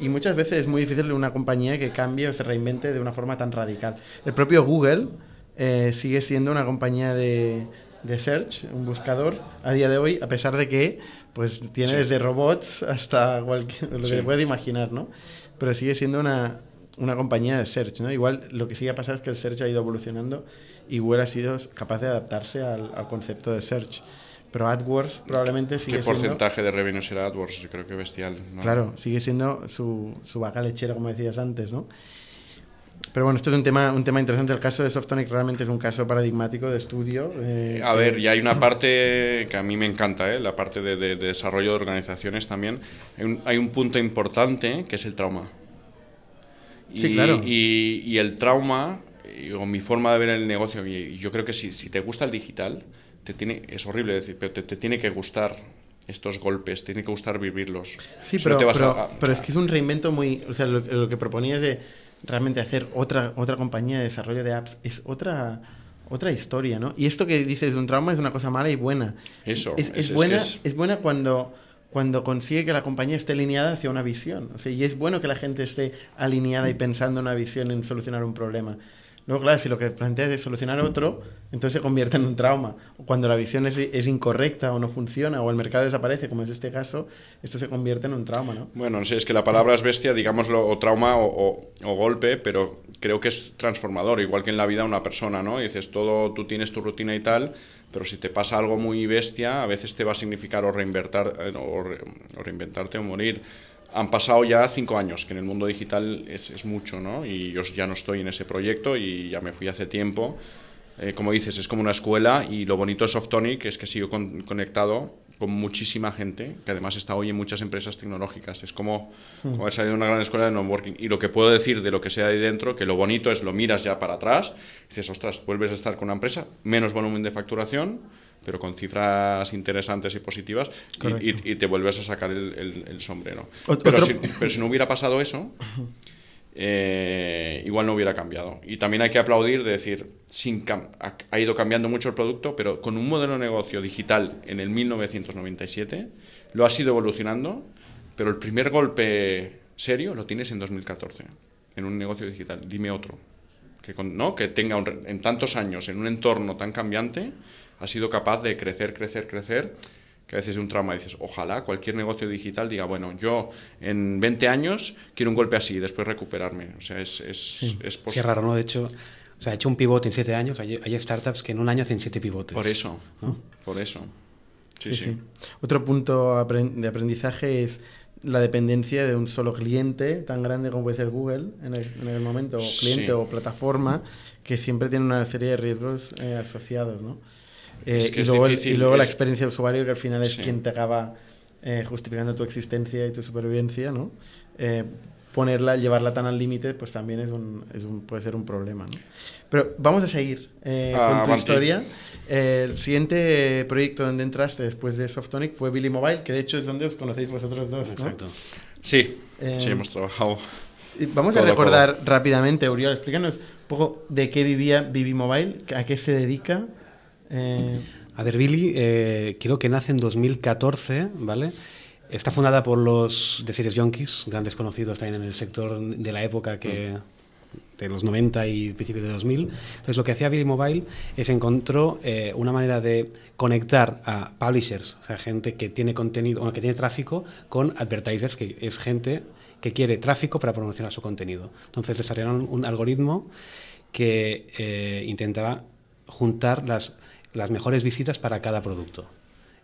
S2: Y muchas veces es muy difícil una compañía que cambie o se reinvente de una forma tan radical. El propio Google eh, sigue siendo una compañía de, de search, un buscador, a día de hoy, a pesar de que pues tiene desde robots hasta cualquier, lo que se puede imaginar, ¿no? Pero sigue siendo una, una compañía de search, ¿no? Igual lo que sigue a pasar es que el search ha ido evolucionando y Google ha sido capaz de adaptarse al, al concepto de search. Pero AdWords probablemente sigue
S4: ¿Qué porcentaje de revenue será AdWords? Yo creo que bestial.
S2: Claro, sigue siendo su, su vaca lechera, como decías antes, ¿no? Pero bueno, esto es un tema, un tema interesante. El caso de Softonic realmente es un caso paradigmático de estudio.
S4: Eh, a ver, y hay una parte que a mí me encanta, ¿eh? la parte de, de, desarrollo de organizaciones también. Hay un, hay un, punto importante que es el trauma.
S2: Sí, claro.
S4: Y, y el trauma, o mi forma de ver el negocio, y yo creo que si, si te gusta el digital, te tiene, es horrible decir, pero te, tiene que gustar estos golpes, tiene que gustar vivirlos.
S2: Sí, pero, pero, es que es un reinvento muy... O sea, lo, que proponías de realmente hacer otra, otra compañía de desarrollo de apps es otra otra historia, ¿no? Y esto que dices de un trauma es una cosa mala y buena.
S4: Eso.
S2: Es, es, buena, es... buena cuando, cuando consigue que la compañía esté alineada hacia una visión. O sea, y es bueno que la gente esté alineada y pensando en una visión en solucionar un problema. Luego, claro, si lo que planteas es solucionar otro, entonces se convierte en un trauma. Cuando la visión es, es, incorrecta o no funciona o el mercado desaparece, como es este caso, esto se convierte en un trauma, ¿no?
S4: Bueno, no sé, es que la palabra es bestia, digámoslo, o trauma o, golpe, pero creo que es transformador, igual que en la vida una persona, ¿no? dices, todo, tú tienes tu rutina y tal, pero si te pasa algo muy bestia, a veces te va a significar o, reinvertar, eh, o reinventarte o morir han pasado ya cinco años, que en el mundo digital es, es, mucho, ¿no? Y yo ya no estoy en ese proyecto y ya me fui hace tiempo. Eh, como dices, es como una escuela y lo bonito de Softonic es que sigo conectado con muchísima gente, que además está hoy en muchas empresas tecnológicas. Es como, mm. como haber salido de una gran escuela de networking. Y lo que puedo decir de lo que sea ahí dentro, que lo bonito es lo miras ya para atrás, dices, ostras, vuelves a estar con una empresa, menos volumen de facturación, pero con cifras interesantes y positivas y, te vuelves a sacar el, sombrero. Pero si, pero si, no hubiera pasado eso, eh, igual no hubiera cambiado. Y también hay que aplaudir de decir, sin ha, ido cambiando mucho el producto, pero con un modelo de negocio digital en el 1997, lo has ido evolucionando, pero el primer golpe serio lo tienes en 2014, en un negocio digital. Dime otro. Que, ¿no? que tenga en tantos años, en un entorno tan cambiante, ha sido capaz de crecer, crecer, crecer, que a veces es un trauma. Dices, ojalá cualquier negocio digital diga, bueno, yo en 20 años quiero un golpe así y después recuperarme. O sea, es, es,
S3: sí. es raro, ¿no? De hecho, o sea, ha hecho un pivote en 7 años. Hay, hay, startups que en un año hacen 7 pivotes.
S4: Por eso, ¿no? por eso. Sí, sí,
S2: Otro punto de aprendizaje es la dependencia de un solo cliente tan grande como puede ser Google en el, en el momento, o cliente o plataforma, que siempre tiene una serie de riesgos eh, asociados, ¿no? Eh,
S4: Es que
S2: y, luego,
S4: difícil,
S2: y luego la
S4: es-
S2: experiencia de usuario, que al final es
S4: Sí.
S2: quien te acaba eh, justificando tu existencia y tu supervivencia, ¿no? Eh, ponerla, llevarla tan al límite, pues también es un, es un- puede ser un problema, ¿no? Pero vamos a seguir eh,
S4: Ah,
S2: con tu
S4: avanti.
S2: historia. Eh, el siguiente proyecto donde entraste después de Softonic fue Billy Mobile, que de hecho es donde os conocéis vosotros dos, ¿no?
S3: Exacto.
S4: Sí,
S2: Eh,
S4: sí, hemos trabajado.
S2: Vamos a recordar rápidamente, Uriol, explícanos un poco de qué vivía Bibi Mobile, a qué se dedica. Eh,
S3: A ver, Billy, eh, creo que nace en 2014, ¿vale? Está fundada por los de Series Junkies, grandes conocidos también en el sector de la época que de los 90 y principios de 2000. Entonces, lo que hacía Billy Mobile es encontró eh, una manera de conectar a publishers, o sea, gente que tiene contenido, o que tiene tráfico, con advertisers, que es gente que quiere tráfico para promocionar su contenido. Entonces, desarrollaron un algoritmo que eh, intentaba juntar las, las mejores visitas para cada producto.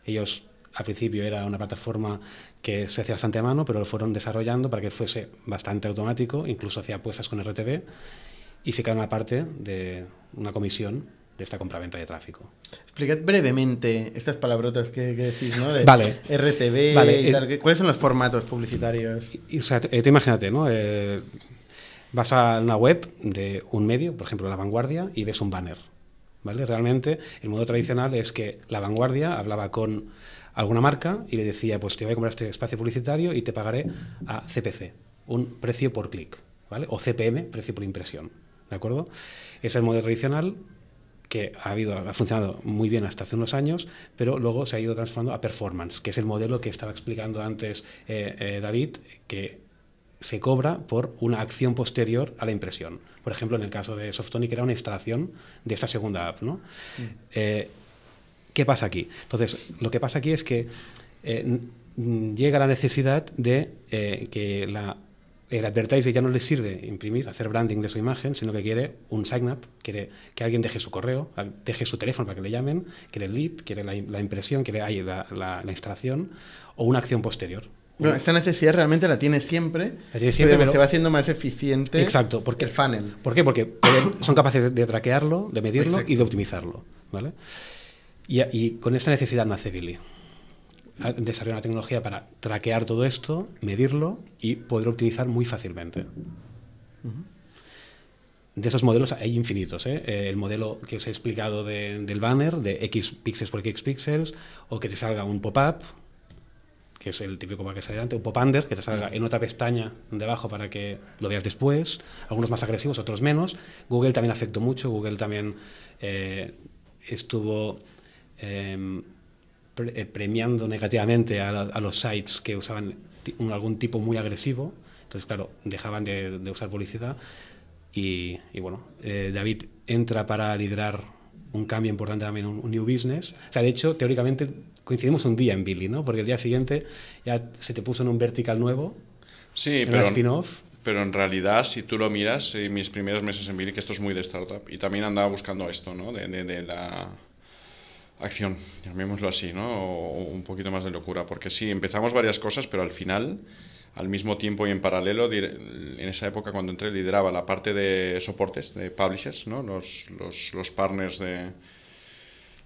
S3: Ellos al principio era una plataforma que se hacía bastante a mano, pero lo fueron desarrollando para que fuese bastante automático, incluso hacía apuestas con RTV y se queda una parte de una comisión de esta compraventa de tráfico.
S2: explicad brevemente estas palabrotas que, que decís, ¿no? De
S3: Vale.
S2: RTV
S3: Vale,
S2: y
S3: es-
S2: tal. ¿Qué- ¿Cuáles son los formatos publicitarios?
S3: Y, o sea, eh, tú imagínate, ¿no? Eh, vas a una web de un medio, por ejemplo La Vanguardia, y ves un banner. ¿Vale? Realmente el modo tradicional es que La Vanguardia hablaba con alguna marca y le decía, pues te voy a comprar este espacio publicitario y te pagaré a CPC, un precio por clic, ¿vale? O CPM, precio por impresión, ¿de acuerdo? Es el modo tradicional que ha, habido, ha funcionado muy bien hasta hace unos años, pero luego se ha ido transformando a performance, que es el modelo que estaba explicando antes eh, eh, David, que se cobra por una acción posterior a la impresión. Por ejemplo, en el caso de Softonic era una instalación de esta segunda app. ¿no? Eh, ¿Qué pasa aquí? Entonces, lo que pasa aquí es que eh, llega la necesidad de eh, que la, el advertiser ya no le sirve imprimir, hacer branding de su imagen, sino que quiere un sign-up, quiere que alguien deje su correo, deje su teléfono para que le llamen, quiere el lead, quiere la, la impresión, quiere la- la instalación o una acción posterior.
S2: Bueno, esta necesidad realmente la tiene siempre,
S3: La tiene siempre,
S2: pero
S3: pero-
S2: se va haciendo más eficiente
S3: Exacto, porque
S2: el funnel.
S3: ¿Por qué? Porque son capaces de, traquearlo, de medirlo
S2: Exacto.
S3: y de optimizarlo. ¿vale? Y, y con esta necesidad nace Billy. A- Desarrolla una tecnología para traquear todo esto, medirlo y poder optimizar muy fácilmente. De esos modelos hay infinitos. ¿eh? Eh, El modelo que os he explicado de- del banner, de X píxeles por X píxeles, o que te salga un pop-up, que es el típico para que sale delante, un pop-under, que te salga en otra pestaña debajo para que lo veas después, algunos más agresivos, otros menos. Google también afectó mucho, Google también eh, estuvo em, pre- eh, premiando negativamente a, la- a los sites que usaban un- algún tipo muy agresivo, entonces claro, dejaban de, de usar publicidad y, y bueno, eh, David entra para liderar un cambio importante también, un, un new business. O sea, de hecho, teóricamente coincidimos un día en Billy, ¿no? Porque el día siguiente ya se te puso en un vertical nuevo,
S4: Sí,
S3: en
S4: pero,
S3: spin-off.
S4: pero en realidad, si tú lo miras, eh, mis primeros meses en Billy, que esto es muy de startup, y también andaba buscando esto, ¿no? De, de- de la acción, llamémoslo así, ¿no? O, un poquito más de locura, porque sí, empezamos varias cosas, pero al final, al mismo tiempo y en paralelo, en esa época cuando entré, lideraba la parte de soportes, de publishers, ¿no? Los, los, los partners de,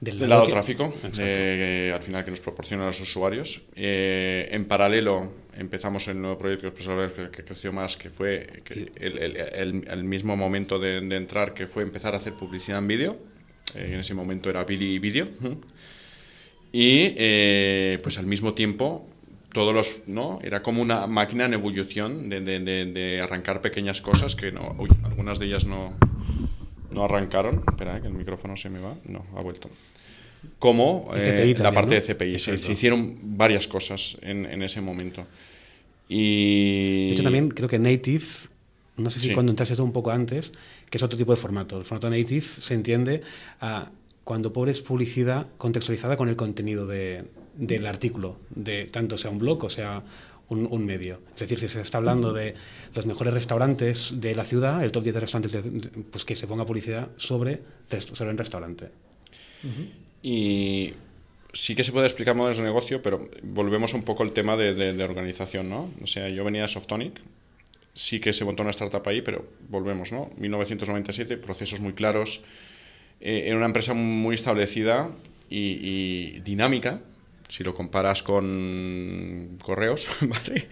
S3: Del
S4: del
S3: lado
S4: lado
S3: que-
S4: tráfico,
S3: Exacto.
S4: de- al final que nos proporcionan los usuarios. Eh, en paralelo empezamos el nuevo proyecto que, que creció más, que fue que el, el- el- el mismo momento de, de entrar, que fue empezar a hacer publicidad en vídeo. Eh, en ese momento era Billy Video. Y eh, pues al mismo tiempo todos los no era como una máquina en ebullición de, de- de- de arrancar pequeñas cosas que no uy, algunas de ellas no no arrancaron espera eh, que el micrófono se me va no ha vuelto como eh, la parte
S3: ¿no?
S4: de CPI se, se hicieron varias cosas en, en ese momento y
S3: De hecho, también creo que Native, no sé si
S4: Sí.
S3: cuando entraste tú un poco antes, que es otro tipo de formato. El formato Native se entiende a cuando pones publicidad contextualizada con el contenido de- del artículo, de tanto sea un blog o sea un, un medio. Es decir, si se está hablando de los mejores restaurantes de la ciudad, el top 10 de restaurantes, de- pues que se ponga publicidad sobre, sobre el restaurante.
S4: Y sí que se puede explicar modelos de negocio, pero volvemos un poco al tema de, de- de organización, ¿no? O sea, yo venía de Softonic, sí que se montó una startup ahí, pero volvemos, ¿no? 1997, procesos muy claros, eh, era una empresa muy establecida y, dinámica, si lo comparas con correos, ¿vale?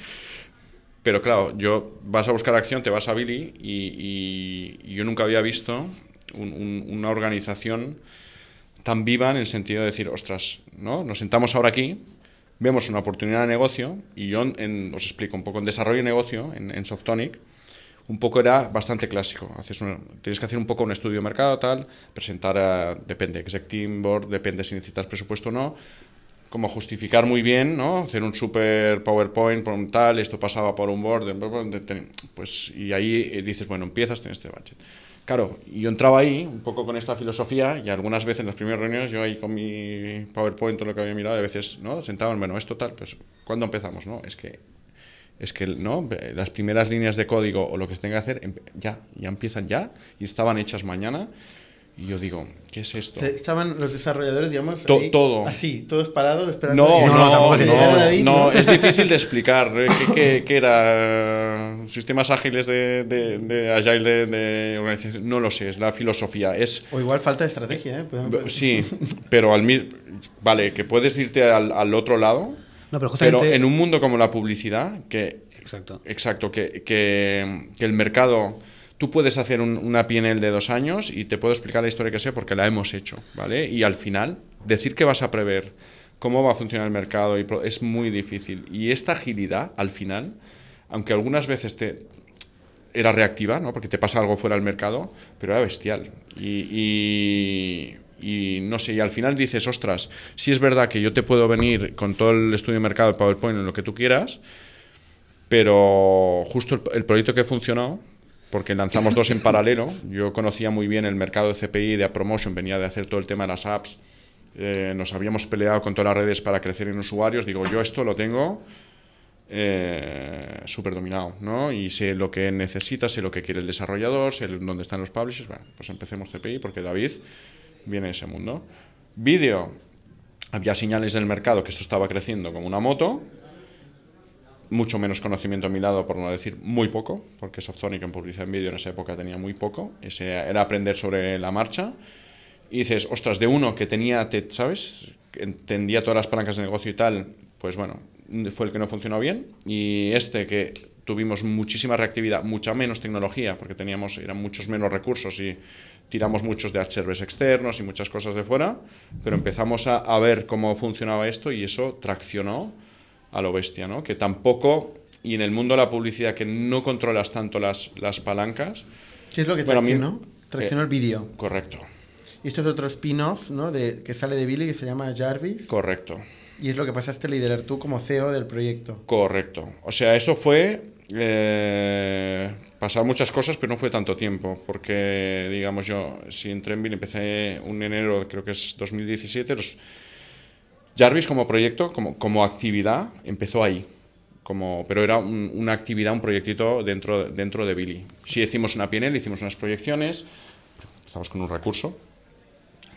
S4: Pero claro, yo vas a buscar acción, te vas a Billy y, yo nunca había visto una organización tan viva en el sentido de decir, ostras, ¿no? Nos sentamos ahora aquí, vemos una oportunidad de negocio y yo os explico un poco en desarrollo de negocio en, en Softonic un poco era bastante clásico. Haces tienes que hacer un poco un estudio de mercado, tal, presentar, a, depende, exec team board, depende si necesitas presupuesto o no, como justificar muy bien, ¿no? Hacer un super PowerPoint por un tal, esto pasaba por un board, pues, y ahí eh, dices, bueno, empiezas, tienes este budget. Claro, yo entraba ahí un poco con esta filosofía y algunas veces en las primeras reuniones yo ahí con mi PowerPoint o lo que había mirado, a veces, ¿no? Sentaban, bueno, esto tal, pues, ¿cuándo empezamos, no? Es que es que no las primeras líneas de código o lo que se tenga que hacer ya ya empiezan ya y estaban hechas mañana y yo digo, ¿qué es esto?
S2: Estaban los desarrolladores, digamos,
S4: todo.
S2: Así, todos parados, esperando.
S4: No, no, no, no, es difícil de explicar. ¿eh? ¿Qué, qué, era? ¿Sistemas ágiles de, de, de Agile de, organización? No lo sé, es la filosofía. Es,
S2: o igual falta de estrategia, ¿eh?
S4: Sí, pero al mismo... Vale, que puedes irte al, al otro lado, no, pero, justamente... pero, en un mundo como la publicidad, que.
S3: Exacto.
S4: Exacto, que, que, que el mercado. Tú puedes hacer un, una PNL de dos años y te puedo explicar la historia que sé porque la hemos hecho, ¿vale? Y al final, decir que vas a prever cómo va a funcionar el mercado y es muy difícil. Y esta agilidad, al final, aunque algunas veces te, era reactiva, ¿no? porque te pasa algo fuera del mercado, pero era bestial. Y, no sé, y al final dices, ostras, si es verdad que yo te puedo venir con todo el estudio de mercado de PowerPoint en lo que tú quieras, pero justo el, proyecto que funcionó, porque lanzamos dos en paralelo, yo conocía muy bien el mercado de CPI, de promotion, venía de hacer todo el tema de las apps, eh, nos habíamos peleado con todas las redes para crecer en usuarios, digo, yo esto lo tengo eh, súper dominado, ¿no? Y sé lo que necesita, sé lo que quiere el desarrollador, sé dónde están los publishers, bueno, pues empecemos CPI, porque David viene ese mundo. Vídeo, había señales del mercado que esto estaba creciendo como una moto, mucho menos conocimiento a mi lado, por no decir muy poco, porque Softonic en publicidad en vídeo en esa época tenía muy poco, ese era aprender sobre la marcha. Y dices, ostras, de uno que tenía, ¿sabes? Entendía todas las palancas de negocio y tal, pues bueno, fue el que no funcionó bien. Y este que tuvimos muchísima reactividad, mucha menos tecnología, porque teníamos, eran muchos menos recursos y tiramos muchos de HRVs externos y muchas cosas de fuera, pero empezamos a, ver cómo funcionaba esto y eso traccionó a lo bestia, ¿no? Que tampoco, y en el mundo de la publicidad que no controlas tanto las, las palancas...
S2: ¿Qué es lo que traccionó? Traccionó
S4: eh,
S2: el vídeo.
S4: Correcto.
S2: Y esto es otro spin-off, ¿no? De, que sale de Billy que se llama Jarvis.
S4: Correcto.
S2: Y es lo que pasaste a liderar tú como CEO del proyecto.
S4: Correcto. O sea, eso fue eh, pasaron muchas cosas, pero no fue tanto tiempo, porque, digamos, yo, si entré en Bill, empecé un enero, creo que es 2017, los Jarvis como proyecto, como, como actividad, empezó ahí. Como, pero era una actividad, un proyectito dentro, dentro de Billy. Si hicimos una PNL, hicimos unas proyecciones, estamos con un recurso,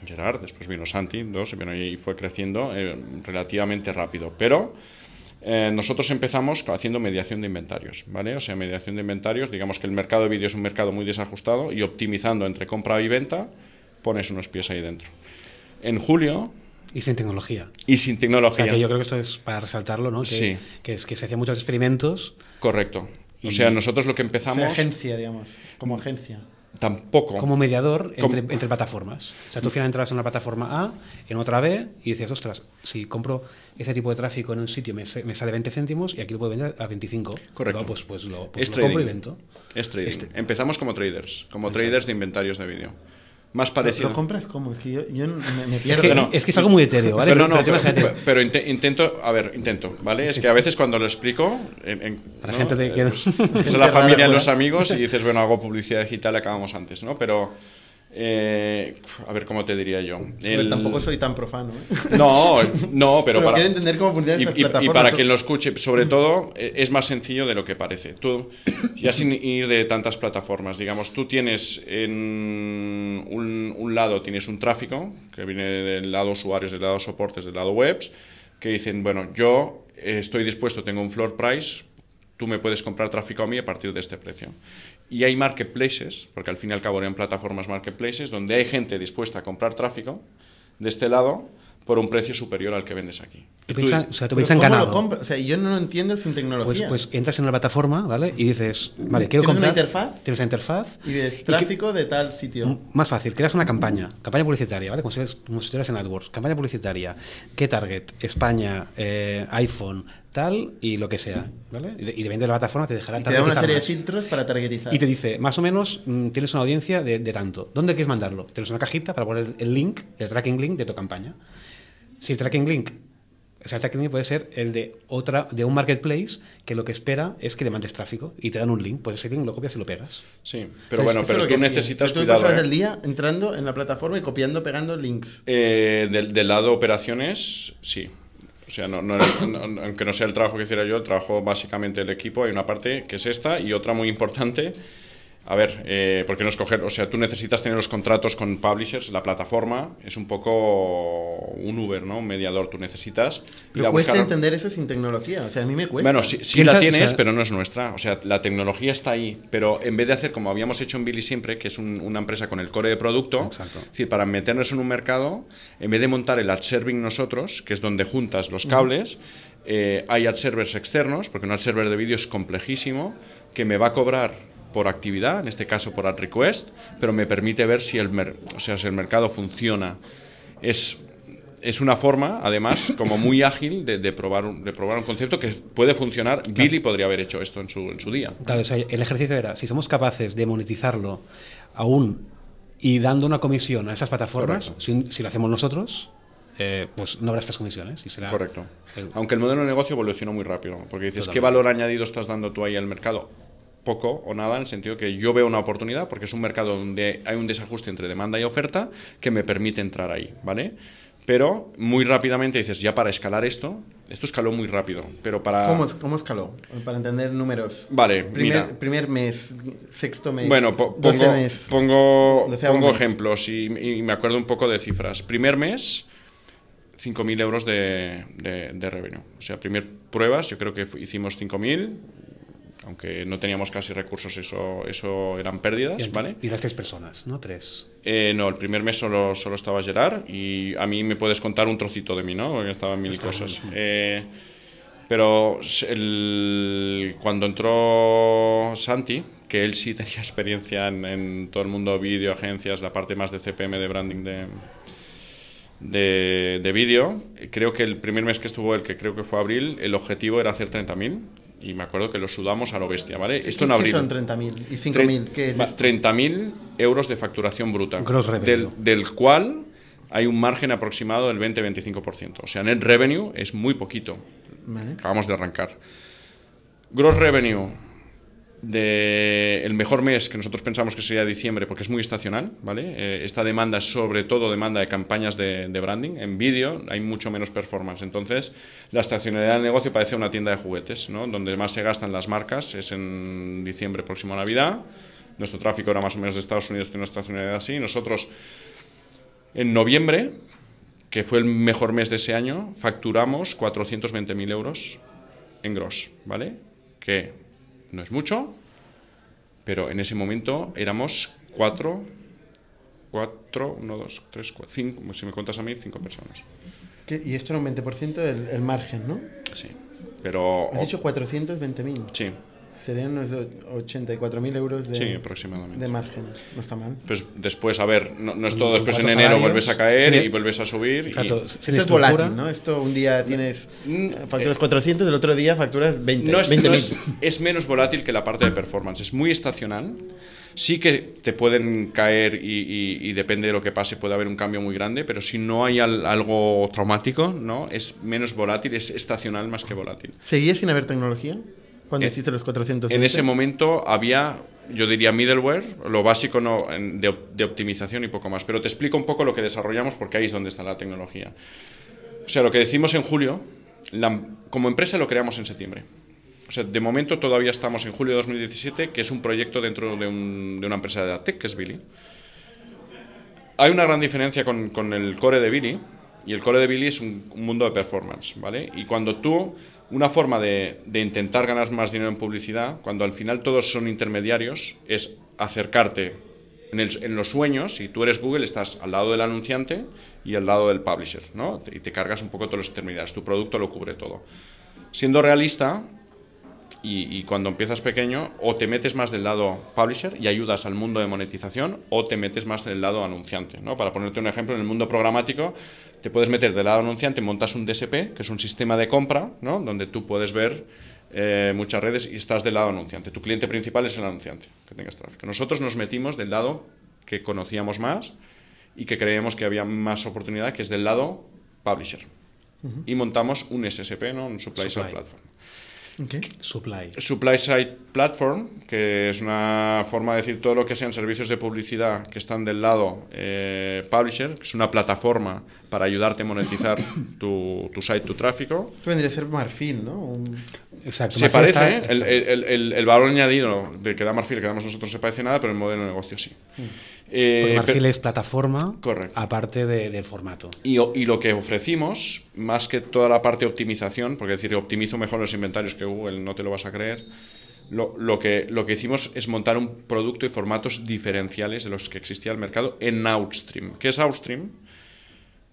S4: Gerard, después vino Santi, dos, y fue creciendo eh, relativamente rápido. Pero eh, nosotros empezamos haciendo mediación de inventarios, ¿vale? O sea, mediación de inventarios, digamos que el mercado de vídeo es un mercado muy desajustado y optimizando entre compra y venta, pones unos pies ahí dentro. En julio...
S3: Y sin tecnología.
S4: Y sin tecnología.
S3: yo creo que esto es para resaltarlo, ¿no? Que,
S4: sí.
S3: Que, es, que se hacían muchos experimentos.
S4: Correcto. O sea, nosotros lo que empezamos...
S2: agencia, digamos, como agencia.
S4: Tampoco.
S3: Como mediador entre, entre, plataformas. O sea, tú al final entras en una plataforma A, en otra B, y dices, ostras, si compro ese tipo de tráfico en un sitio me, me sale 20 céntimos y aquí lo puedo vender a 25.
S4: Correcto.
S3: pues, pues lo, pues lo compro y vendo.
S4: Es trading. Este Empezamos como traders, como traders de inventarios de vídeo más parecido.
S2: ¿Lo, compras cómo? Es que yo, yo me, pierdo. Es
S3: que, es que, es algo muy etéreo, ¿vale?
S4: Pero, no, pero, pero, intento, a ver, intento, ¿vale? Es que a veces cuando lo explico... En,
S3: la gente de
S4: que... la familia, los amigos y dices, bueno, hago publicidad digital, acabamos antes, ¿no? Pero eh, a ver, ¿cómo te diría yo?
S2: El... tampoco soy tan profano. ¿eh?
S4: No, no, pero,
S2: para... Quiero entender cómo funcionan
S4: y, y, para quien lo escuche, sobre todo, eh, es más sencillo de lo que parece. Tú, ya sin ir de tantas plataformas, digamos, tú tienes en un, un lado, tienes un tráfico que viene del lado usuarios, del lado soportes, del lado webs, que dicen, bueno, yo estoy dispuesto, tengo un floor price, tú me puedes comprar tráfico a mí a partir de este precio. Y hay marketplaces, porque al fin y al cabo eran plataformas marketplaces, donde hay gente dispuesta a comprar tráfico de este lado por un precio superior al que vendes aquí.
S3: Tú
S4: Tú-
S3: piensa, o sea, tú
S2: Pero
S3: piensa en
S2: ¿cómo lo
S3: ganado.
S2: O sea, yo no lo entiendo sin
S3: Pues,
S2: tecnología.
S3: pues entras en una plataforma, ¿vale? Y dices, vale, quiero
S2: ¿Tienes una
S3: comprar.
S2: interfaz?
S3: Tienes una interfaz.
S2: y
S3: que-
S2: tráfico de tal sitio.
S3: Más fácil, creas una campaña, campaña publicitaria, ¿vale? Como si, fueras- como si estuvieras en AdWords, campaña publicitaria, qué target, España, eh, iPhone, tal y lo que sea, ¿vale? Y, de- y depende de la plataforma te dejará
S2: Y te da una serie de filtros para targetizar.
S3: Y te dice, más o menos, mm, tienes una audiencia de, de tanto. ¿Dónde quieres mandarlo? Tienes una cajita para poner el link, el tracking link de tu campaña. Si el tracking link, o sea, el tracking link puede ser el de otra, de un marketplace que lo que espera es que le mandes tráfico y te dan un link. Pues ese link lo copias y lo pegas.
S4: Sí, pero bueno, pero
S2: lo que
S4: tú
S2: decía.
S4: necesitas
S2: Tú
S4: cuidado.
S2: pasas
S4: ¿eh?
S2: el día entrando en la plataforma y copiando, pegando links.
S4: Eh, del, del lado operaciones, sí. O sea, no, no- aunque no sea el trabajo que hiciera yo, el trabajo básicamente del equipo, hay una parte que es esta y otra muy importante. A ver, eh, ¿por qué no escoger? O sea, tú necesitas tener los contratos con publishers, la plataforma es un poco un Uber, ¿no? Un mediador, tú necesitas
S2: Pero
S4: a
S2: cuesta
S4: buscar-
S2: entender eso sin tecnología. O sea, a mí me cuesta.
S4: Bueno, sí, sí la tienes,
S3: o sea-
S4: pero no es nuestra. O sea, la tecnología está ahí, pero en vez de hacer como habíamos hecho en Billy siempre, que es un- una empresa con el core de producto,
S3: Exacto.
S4: es decir, para meternos en un mercado, en vez de montar el ad serving nosotros, que es donde juntas los cables, eh, hay ad servers externos, porque un ad server de vídeo es complejísimo, que me va a cobrar por actividad, en este caso por ad request, pero me permite ver si el, mer- o sea, si el mercado funciona. Es es una forma, además, como muy ágil de, de probar, un, de probar un concepto que puede funcionar. Billy podría haber hecho esto en su, en su día.
S3: Claro, o sea, el ejercicio era, si somos capaces de monetizarlo aún y dando una comisión a esas plataformas, si, si lo hacemos nosotros, eh, pues no habrá estas comisiones. Y será
S4: Correcto.
S3: el-
S4: Aunque el modelo de negocio evolucionó muy rápido, porque dices, ¿qué valor añadido estás dando tú ahí al mercado? Poco o nada, en el sentido que yo veo una oportunidad, porque es un mercado donde hay un desajuste entre demanda y oferta que me permite entrar ahí, ¿vale? Pero muy rápidamente dices, ya para escalar esto, esto escaló muy rápido, pero para...
S2: ¿Cómo, ¿Cómo escaló? Para entender números.
S4: Vale,
S2: primer,
S4: mira.
S2: primer mes, sexto mes.
S4: Bueno, po- pongo,
S2: mes.
S4: pongo, pongo
S2: mes.
S4: ejemplos y, y me acuerdo un poco de cifras. Primer mes, 5.000 euros de, de, de revenue. O sea, primer pruebas, yo creo que hicimos 5.000, aunque no teníamos casi recursos, eso, eso eran pérdidas,
S3: y,
S4: ¿vale?
S3: y las tres personas, ¿no? Tres.
S4: Eh, no, el primer mes solo, solo estaba Gerard y a mí me puedes contar un trocito de mí, ¿no? Porque estaban mil cosas. Eh, pero el- cuando entró Santi, que él sí tenía experiencia en, en todo el mundo vídeo, agencias, la parte más de CPM, de branding de, de, de vídeo, creo que el primer mes que estuvo, el que creo que fue abril, el objetivo era hacer 30.000 y me acuerdo que lo sudamos a lo bestia, ¿vale? Esto en
S2: ¿Qué
S4: abril.
S2: son 30.000 y 5.000? ¿Qué es
S4: Va,
S2: esto?
S4: 30.000 euros de facturación bruta.
S3: Gross revenue.
S4: Del, del cual hay un margen aproximado del 20-25%. O sea, net revenue es muy poquito.
S2: Vale.
S4: Acabamos de arrancar. Gross revenue de el mejor mes que nosotros pensamos que sería diciembre porque es muy estacional, ¿vale? Eh, esta demanda es sobre todo demanda de campañas de, branding. En vídeo hay mucho menos performance. Entonces, la estacionalidad del negocio parece una tienda de juguetes, ¿no? Donde más se gastan las marcas es en diciembre próximo a Navidad. Nuestro tráfico era más o menos de Estados Unidos, tiene una estacionalidad así. Nosotros, en noviembre, que fue el mejor mes de ese año, facturamos 420.000 euros en gross, ¿vale? Que no es mucho, pero en ese momento éramos cuatro, cuatro, uno, dos, tres, cuatro, cinco, si me cuentas a mí, cinco personas.
S2: ¿Qué? Y esto era un 20% el, el margen, ¿no?
S4: Sí, pero...
S2: Has dicho 420.000.
S4: Sí,
S2: Serían unos 84.000 euros de,
S4: sí, aproximadamente.
S2: de margen. No está mal.
S4: Pues después, a ver, no, no es todo, después en enero
S3: salarios,
S4: vuelves a caer
S3: sí.
S4: y vuelves a subir. y-
S3: Exacto. Sin
S2: Esto es volátil, ¿no? Esto un día tienes
S4: Mm,
S2: facturas 400, el otro día facturas 20.
S4: No es,
S2: 20.000.
S4: no es- es menos volátil que la parte de performance, es muy estacional. Sí que te pueden caer y, y- y depende de lo que pase puede haber un cambio muy grande, pero si no hay al- algo traumático, ¿no? es menos volátil, es estacional más que volátil.
S2: ¿Seguía sin haber tecnología? Cuando
S4: Eh,
S2: hiciste los 400.
S4: En ese momento había, yo diría, middleware, lo básico no, de, op- de optimización y poco más. Pero te explico un poco lo que desarrollamos porque ahí es donde está la tecnología. O sea, lo que decimos en julio, la- como empresa lo creamos en septiembre. O sea, de momento todavía estamos en julio de 2017, que es un proyecto dentro de, un- de una empresa de AdTech, que es Billy. Hay una gran diferencia con, con el core de Billy, y el core de Billy es un, un mundo de performance, ¿vale? Y cuando tú, una forma de, de intentar ganar más dinero en publicidad, cuando al final todos son intermediarios, es acercarte En, el- en los sueños, si tú eres Google, estás al lado del anunciante y al lado del publisher, ¿no? Y te cargas un poco todos los intermediarios. Tu producto lo cubre todo. Siendo realista, y, y cuando empiezas pequeño, o te metes más del lado publisher y ayudas al mundo de monetización, o te metes más del lado anunciante. ¿no? Para ponerte un ejemplo, en el mundo programático, te puedes meter del lado anunciante, montas un DSP, que es un sistema de compra, ¿no? donde tú puedes ver eh, muchas redes y estás del lado anunciante. Tu cliente principal es el anunciante, que tengas tráfico. Nosotros nos metimos del lado que conocíamos más y que creíamos que había más oportunidad, que es del lado publisher. Y montamos un SSP, ¿no? un Supply Side. Platform.
S2: Ok.
S3: Supply.
S4: Supply Side Platform, que es una forma de decir todo lo que sean servicios de publicidad que están del lado eh, publisher, que es una plataforma para ayudarte a monetizar tu, tu site, tu tráfico.
S2: Esto vendría a ser marfil, ¿no? Un-
S3: Exacto.
S4: Se
S3: Marfil
S4: parece,
S3: está-
S4: ¿eh? el,
S3: exacto.
S4: el- el- el valor añadido de que da Marfil, que damos nosotros, no se parece nada, pero el modelo de negocio sí. Eh,
S3: Porque Marfil
S4: pero-
S3: es plataforma,
S4: Correcto.
S3: aparte de- del formato.
S4: Y, y lo que ofrecimos, más que toda la parte de optimización, porque decir optimizo mejor los inventarios que Google, no te lo vas a creer, lo, lo que, lo que hicimos es montar un producto y formatos diferenciales de los que existía el mercado en Outstream. ¿Qué es Outstream?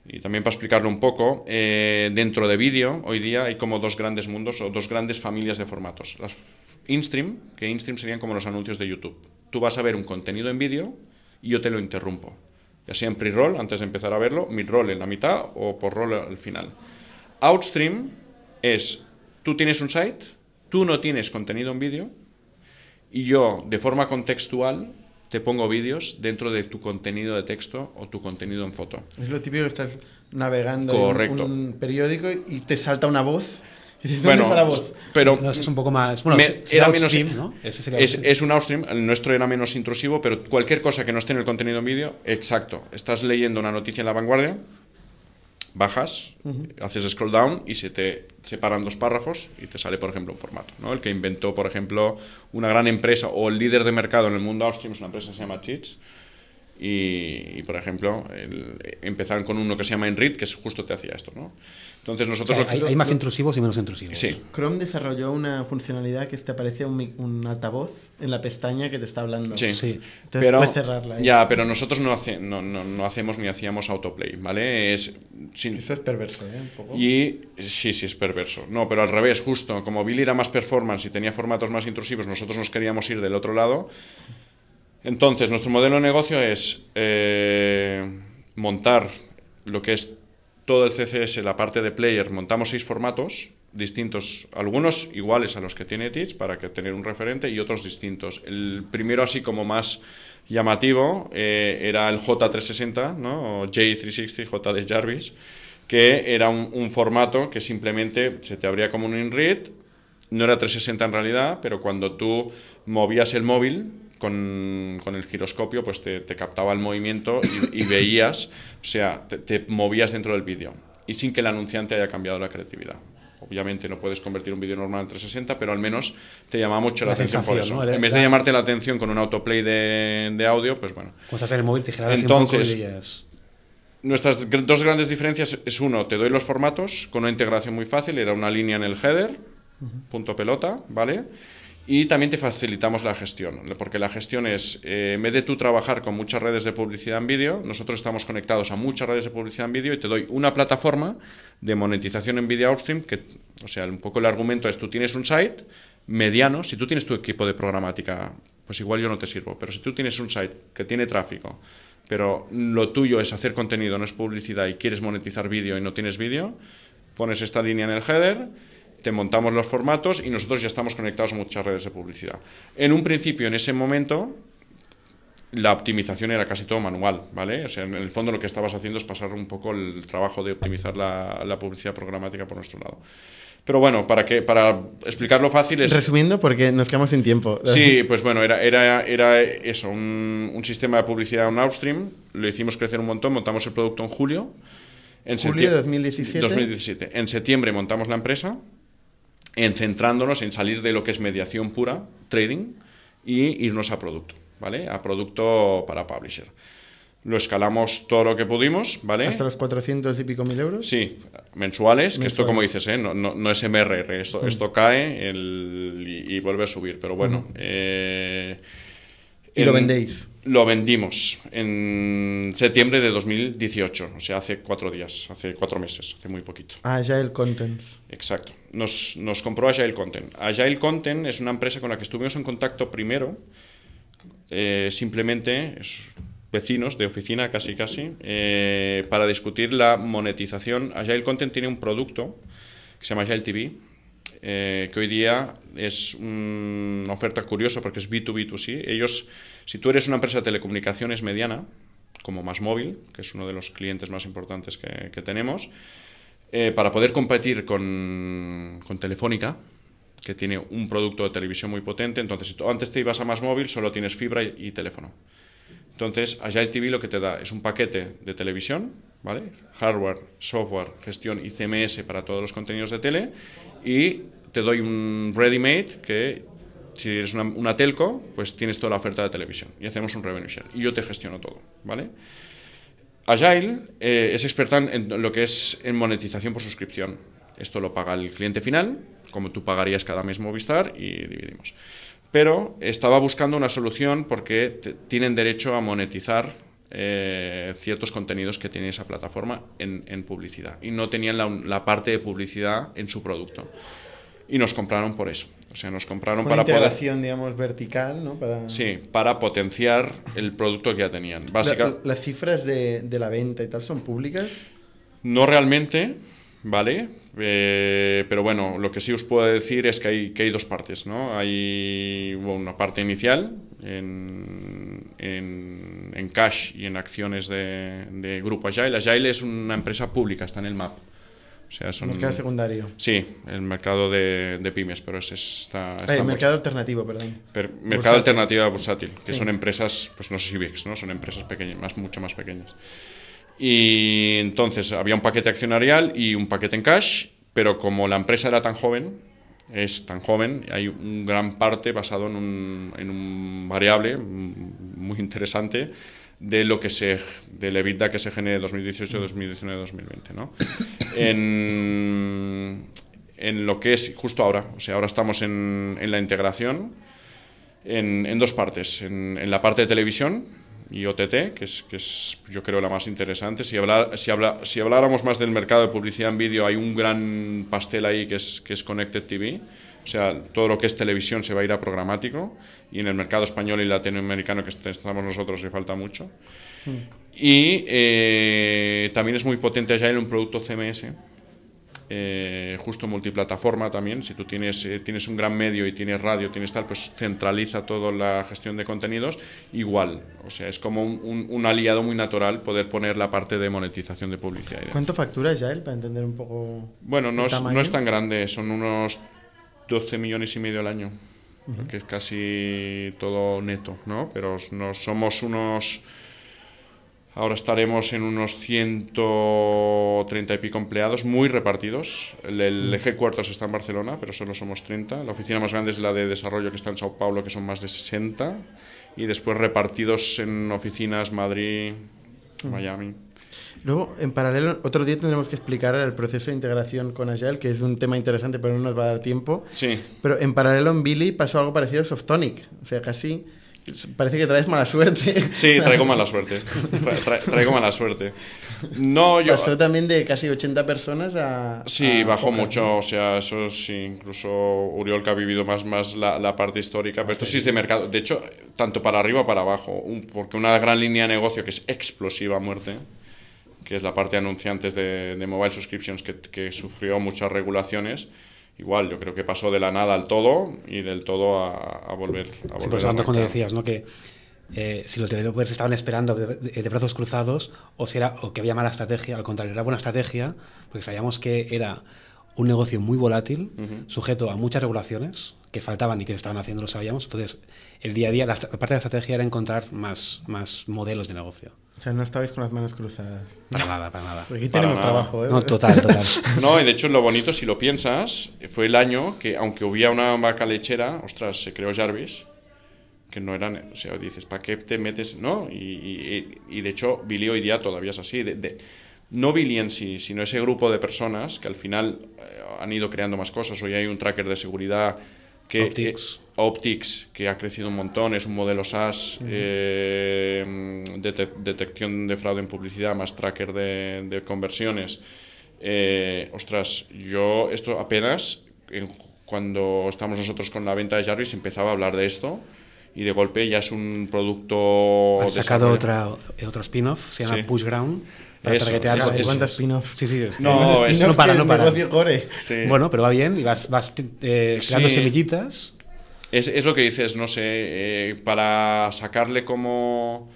S4: Y también para explicarlo un poco, eh, dentro de vídeo, hoy día hay como dos grandes mundos o dos grandes familias de formatos. Las InStream, que InStream serían como los anuncios de YouTube. Tú vas a ver un contenido en vídeo y yo te lo interrumpo. Ya sea en pre-roll, antes de empezar a verlo, mid-roll en la mitad o por roll al final. Outstream es, tú tienes un site, tú no tienes contenido en vídeo y yo, de forma contextual, te pongo vídeos dentro de tu contenido de texto o tu contenido en foto.
S2: Es lo típico que estás navegando
S4: Correcto.
S2: en un periódico y te salta una voz. Y dices, ¿dónde
S4: Bueno,
S2: está la voz?
S4: pero
S3: No, ese es un poco más. Bueno,
S4: me-
S3: si-
S4: era menos,
S3: Outstream, ¿no? Ese sería
S4: es,
S3: Outstream.
S4: es un Outstream, el nuestro era menos intrusivo, pero cualquier cosa que no esté en el contenido en vídeo, exacto. Estás leyendo una noticia en la vanguardia, bajas, haces scroll down y se te separan dos párrafos y te sale, por ejemplo, un formato. ¿no? El que inventó, por ejemplo, una gran empresa o el líder de mercado en el mundo Outstream es una empresa que se llama Cheats. Y, y, por ejemplo, el- empezaron con uno que se llama Enread, que es justo te hacía esto. ¿no? Entonces
S3: O
S4: nosotros...
S3: sea,
S4: lo que-
S3: hay, hay más intrusivos y menos intrusivos.
S4: Sí,
S2: Chrome desarrolló una funcionalidad que te aparece un, mic- un altavoz en la pestaña que te está hablando.
S4: Sí.
S3: Sí.
S2: Entonces puedes cerrarla ahí.
S4: Ya, pero nosotros no, hace- no, no, no hacemos ni hacíamos autoplay, ¿vale? Es sin-
S2: Eso es perverso, ¿eh? Un poco.
S4: y sí, sí, es perverso. No, pero al revés, justo. Como Billy era más performance y tenía formatos más intrusivos, nosotros nos queríamos ir del otro lado. Entonces, nuestro modelo de negocio es eh, montar lo que es todo el CCS, la parte de player, montamos seis formatos distintos, algunos iguales a los que tiene Teach para que tener un referente y otros distintos. El primero así como más llamativo eh, era el J360, ¿no? o J360, J de Jarvis, que era un, formato que simplemente se te abría como un InRead, no era 360 en realidad, pero cuando tú movías el móvil con, con el giroscopio, pues te, te captaba el movimiento y, y veías, o sea, te, te movías dentro del vídeo y sin que el anunciante haya cambiado la creatividad. Obviamente no puedes convertir un vídeo normal en 360, pero al menos te llama mucho la,
S3: La
S4: atención por eso.
S3: ¿no?
S4: En vez de llamarte la atención con un autoplay de, de audio, pues bueno,
S3: Cuando estás en el móvil, te
S4: Entonces, Nuestras dos grandes diferencias es uno, te doy los formatos con una integración muy fácil, era una línea en el header, punto pelota, ¿vale? Y también te facilitamos la gestión, porque la gestión es, eh, en vez de tú trabajar con muchas redes de publicidad en vídeo, nosotros estamos conectados a muchas redes de publicidad en vídeo y te doy una plataforma de monetización en vídeo Outstream, que, o sea, un poco el argumento es, tú tienes un site mediano, si tú tienes tu equipo de programática, pues igual yo no te sirvo, pero si tú tienes un site que tiene tráfico, pero lo tuyo es hacer contenido, no es publicidad y quieres monetizar vídeo y no tienes vídeo, pones esta línea en el header, te montamos los formatos y nosotros ya estamos conectados a muchas redes de publicidad. En un principio, en ese momento, la optimización era casi todo manual, ¿vale? O sea, en el fondo lo que estabas haciendo es pasar un poco el trabajo de optimizar la, la publicidad programática por nuestro lado. Pero bueno, para, que, para explicarlo fácil es...
S2: Resumiendo, porque nos quedamos sin tiempo.
S4: Sí, pues bueno, era, era, era eso, un, un sistema de publicidad en Outstream, lo hicimos crecer un montón, montamos el producto en julio. En
S2: Julio de
S4: septie-
S2: 2017.
S4: 2017. En septiembre montamos la empresa, en centrándonos en salir de lo que es mediación pura, trading, y irnos a producto, ¿vale? A producto para publisher. Lo escalamos todo lo que pudimos, ¿vale?
S2: Hasta los 400 y pico mil euros.
S4: Sí, mensuales, que esto como dices, ¿eh? no, no, no es MRR, esto, esto cae el- y, y vuelve a subir, pero bueno. eh,
S2: ¿Y lo
S4: En-
S2: vendéis?
S4: Lo vendimos en septiembre de 2018, o sea, hace cuatro días, hace cuatro meses, hace muy poquito.
S2: Ah, Agile Contents.
S4: Exacto. Nos, nos compró Agile Content. Agile Content es una empresa con la que estuvimos en contacto primero, eh, simplemente es vecinos de oficina, casi casi, eh, para discutir la monetización. Agile Content tiene un producto que se llama Agile TV, eh, que hoy día es un- una oferta curiosa porque es B2B2C. Ellos, si tú eres una empresa de telecomunicaciones mediana, como Más Móvil, que es uno de los clientes más importantes que, que tenemos, eh, para poder competir con, con Telefónica, que tiene un producto de televisión muy potente, entonces si tú antes te ibas a Más Móvil, solo tienes fibra y, y teléfono. Entonces, Agile TV lo que te da es un paquete de televisión, ¿vale? Hardware, software, gestión y CMS para todos los contenidos de tele y te doy un ready-made que si eres una, telco, pues tienes toda la oferta de televisión y hacemos un revenue share y yo te gestiono todo, ¿vale? Agile eh, es experta en lo que es en monetización por suscripción. Esto lo paga el cliente final, como tú pagarías cada mes Movistar y dividimos. Pero estaba buscando una solución porque tienen derecho a monetizar eh, ciertos contenidos que tiene esa plataforma en, en publicidad y no tenían la, la parte de publicidad en su producto. Y nos compraron por eso. O sea, nos compraron para poder...
S2: integración, digamos, vertical, ¿no? Para...
S4: Sí, para potenciar el producto que ya tenían.
S2: La-
S4: Básica,
S2: las cifras de, de la venta y tal son públicas.
S4: No realmente, ¿vale? Eh, pero bueno, lo que sí os puedo decir es que hay, que hay dos partes, ¿no? Hay bueno, una parte inicial en, en, en cash y en acciones de, de Grupo Agile. Agile es una empresa pública, está en el MAP. O sea, son...
S2: Mercado secundario.
S4: Sí, el mercado de, de pymes, pero es, es- está, está
S2: Eh,
S4: bolsa.
S2: mercado alternativo, perdón.
S4: Per- mercado
S2: Bursátil.
S4: alternativa bursátil, que
S2: Sí.
S4: son empresas, pues no sé si VIX, ¿no? Son empresas pequeñas, más, mucho más pequeñas. Y entonces había un paquete accionarial y un paquete en cash, pero como la empresa era tan joven, es tan joven, hay un gran parte basado en un, en un variable mm, muy interesante de lo que se del EBITDA que se genere 2018, 2019, 2020, ¿no? En, en lo que es justo ahora, o sea, ahora estamos en, en la integración en, en dos partes, en, en la parte de televisión y OTT, que es, que es yo creo la más interesante. Si, hablar, si, habla, si habláramos más del mercado de publicidad en vídeo, hay un gran pastel ahí que es, que es Connected TV. O sea, todo lo que es televisión se va a ir a programático y en el mercado español y latinoamericano que est- estamos nosotros le falta mucho. Y eh, también es muy potente Agile un producto CMS, eh, justo multiplataforma también. Si tú tienes, eh, tienes un gran medio y tienes radio, tienes tal, pues centraliza toda la gestión de contenidos igual. O sea, es como un, un- un aliado muy natural poder poner la parte de monetización de publicidad.
S2: ¿Cuánto factura Agile para entender un poco?
S4: Bueno, no
S2: el
S4: es, no es tan grande, son unos 12 millones y medio al año, que es casi todo neto, ¿no? Pero no somos unos... Ahora estaremos en unos 130 y pico empleados, muy repartidos. El, el headquarters está en Barcelona, pero solo somos 30. La oficina más grande es la de desarrollo, que está en Sao Paulo, que son más de 60. Y después repartidos en oficinas Madrid, Miami.
S2: Luego, en paralelo, otro día tendremos que explicar el proceso de integración con Agile, que es un tema interesante, pero no nos va a dar tiempo.
S4: Sí,
S2: Pero en paralelo en Billy pasó algo parecido a Softonic. O sea, casi parece que traes mala suerte.
S4: Sí, traigo mala suerte. Tra- tra- traigo mala suerte. No, yo.
S2: Pasó también de casi 80 personas a.
S4: Sí,
S2: a
S4: bajó
S2: pocas,
S4: mucho,
S2: ¿no?
S4: o sea, eso sí, incluso Uriol que ha vivido más, más la, la parte histórica, pero esto sí es de mercado, de hecho, tanto para arriba como para abajo, un- porque una gran línea de negocio que es explosiva a muerte, que es la parte de anunciantes de, de mobile subscriptions que, que sufrió muchas regulaciones, igual, yo creo que pasó de la nada al todo y del todo a, a volver a
S3: Sí,
S4: volver a
S3: antes cuando decías, ¿no? Que eh, si los developers estaban esperando de, de- de brazos cruzados o, si era, o que había mala estrategia, al contrario, era buena estrategia, porque sabíamos que era un negocio muy volátil, sujeto a muchas regulaciones que faltaban y que estaban haciendo, lo sabíamos. Entonces, el día a día, la, parte de la estrategia era encontrar más, más modelos de negocio.
S2: O sea, no estabais con las manos cruzadas.
S3: Para nada, para nada.
S2: Porque aquí
S4: Para
S2: tenemos
S4: nada.
S2: trabajo, ¿eh?
S3: No, total, total.
S4: No, y de hecho lo bonito, si lo piensas, fue el año que, aunque hubiera una vaca lechera, ostras, se creó Jarvis, que no eran, o sea, dices, ¿para qué te metes? No, y, y- y de hecho Billy hoy día todavía es así. de- de- no Billy en sí, sino ese grupo de personas que al final eh, han ido creando más cosas. Hoy hay un tracker de seguridad que
S3: Optics.
S4: eh, Optics, que ha crecido un montón, es un modelo SaaS, eh, dete- detección de fraude en publicidad, más tracker de, de conversiones. Eh, ostras, yo esto apenas, en- cuando estamos nosotros con la venta de Jarvis, empezaba a hablar de esto y de golpe ya es un producto...
S3: Han sacado otra, eh, otro spin-off, se llama
S4: Sí.
S3: Pushground, para
S4: Eso,
S3: targetear
S4: eso, eso.
S2: ¿Cuántos spin-offs?
S3: Sí, sí,
S4: No,
S2: Más
S4: es-
S2: spin-off
S3: no para,
S2: que
S3: no para.
S2: negocio core.
S4: Sí.
S3: Bueno, pero va bien y vas, vas eh, creando
S4: Sí.
S3: semillitas.
S4: Es, es lo que dices, no sé, eh, para sacarle como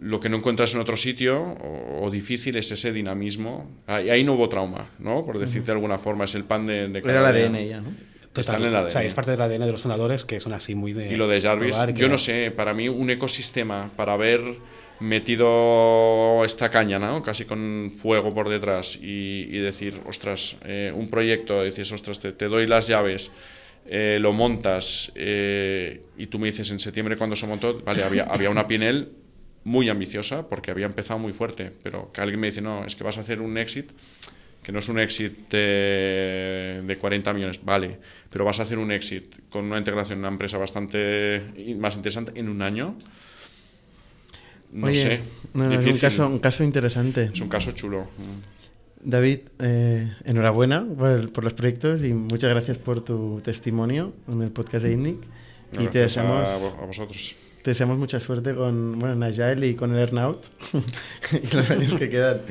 S4: lo que no encuentras en otro sitio o, o difícil es ese dinamismo. Ahí, ahí no hubo trauma, ¿no? Por decir de alguna forma, es el pan de, de
S2: Era el. ADN ya, ¿no?
S4: Está en el
S3: O sea, es parte del ADN de los fundadores que son así muy de.
S4: Y lo de Jarvis, yo no sé, para mí un ecosistema para haber metido esta caña, ¿no? Casi con fuego por detrás y, y decir, ostras, eh, un proyecto, dices, ostras, te, doy las llaves, eh, lo montas eh, y tú me dices en septiembre cuando se montó, vale, había, había una Pinel muy ambiciosa porque había empezado muy fuerte, pero que alguien me dice, no, es que vas a hacer un exit que no es un exit de, de 40 millones, vale, pero vas a hacer un exit con una integración en una empresa bastante más interesante en un año. No
S2: Oye,
S4: sé.
S2: no, no, es un caso, un caso interesante.
S4: Es un caso chulo.
S2: David, eh, enhorabuena por, el- por los proyectos y muchas gracias por tu testimonio en el podcast de INNIC. Y te deseamos,
S4: a, vo- a vosotros.
S2: te deseamos mucha suerte con bueno, en Agile y con el Earnout y los años que quedan.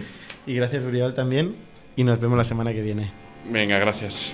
S2: Y gracias, Uriol, también. Y nos vemos la semana que viene.
S4: Venga, gracias.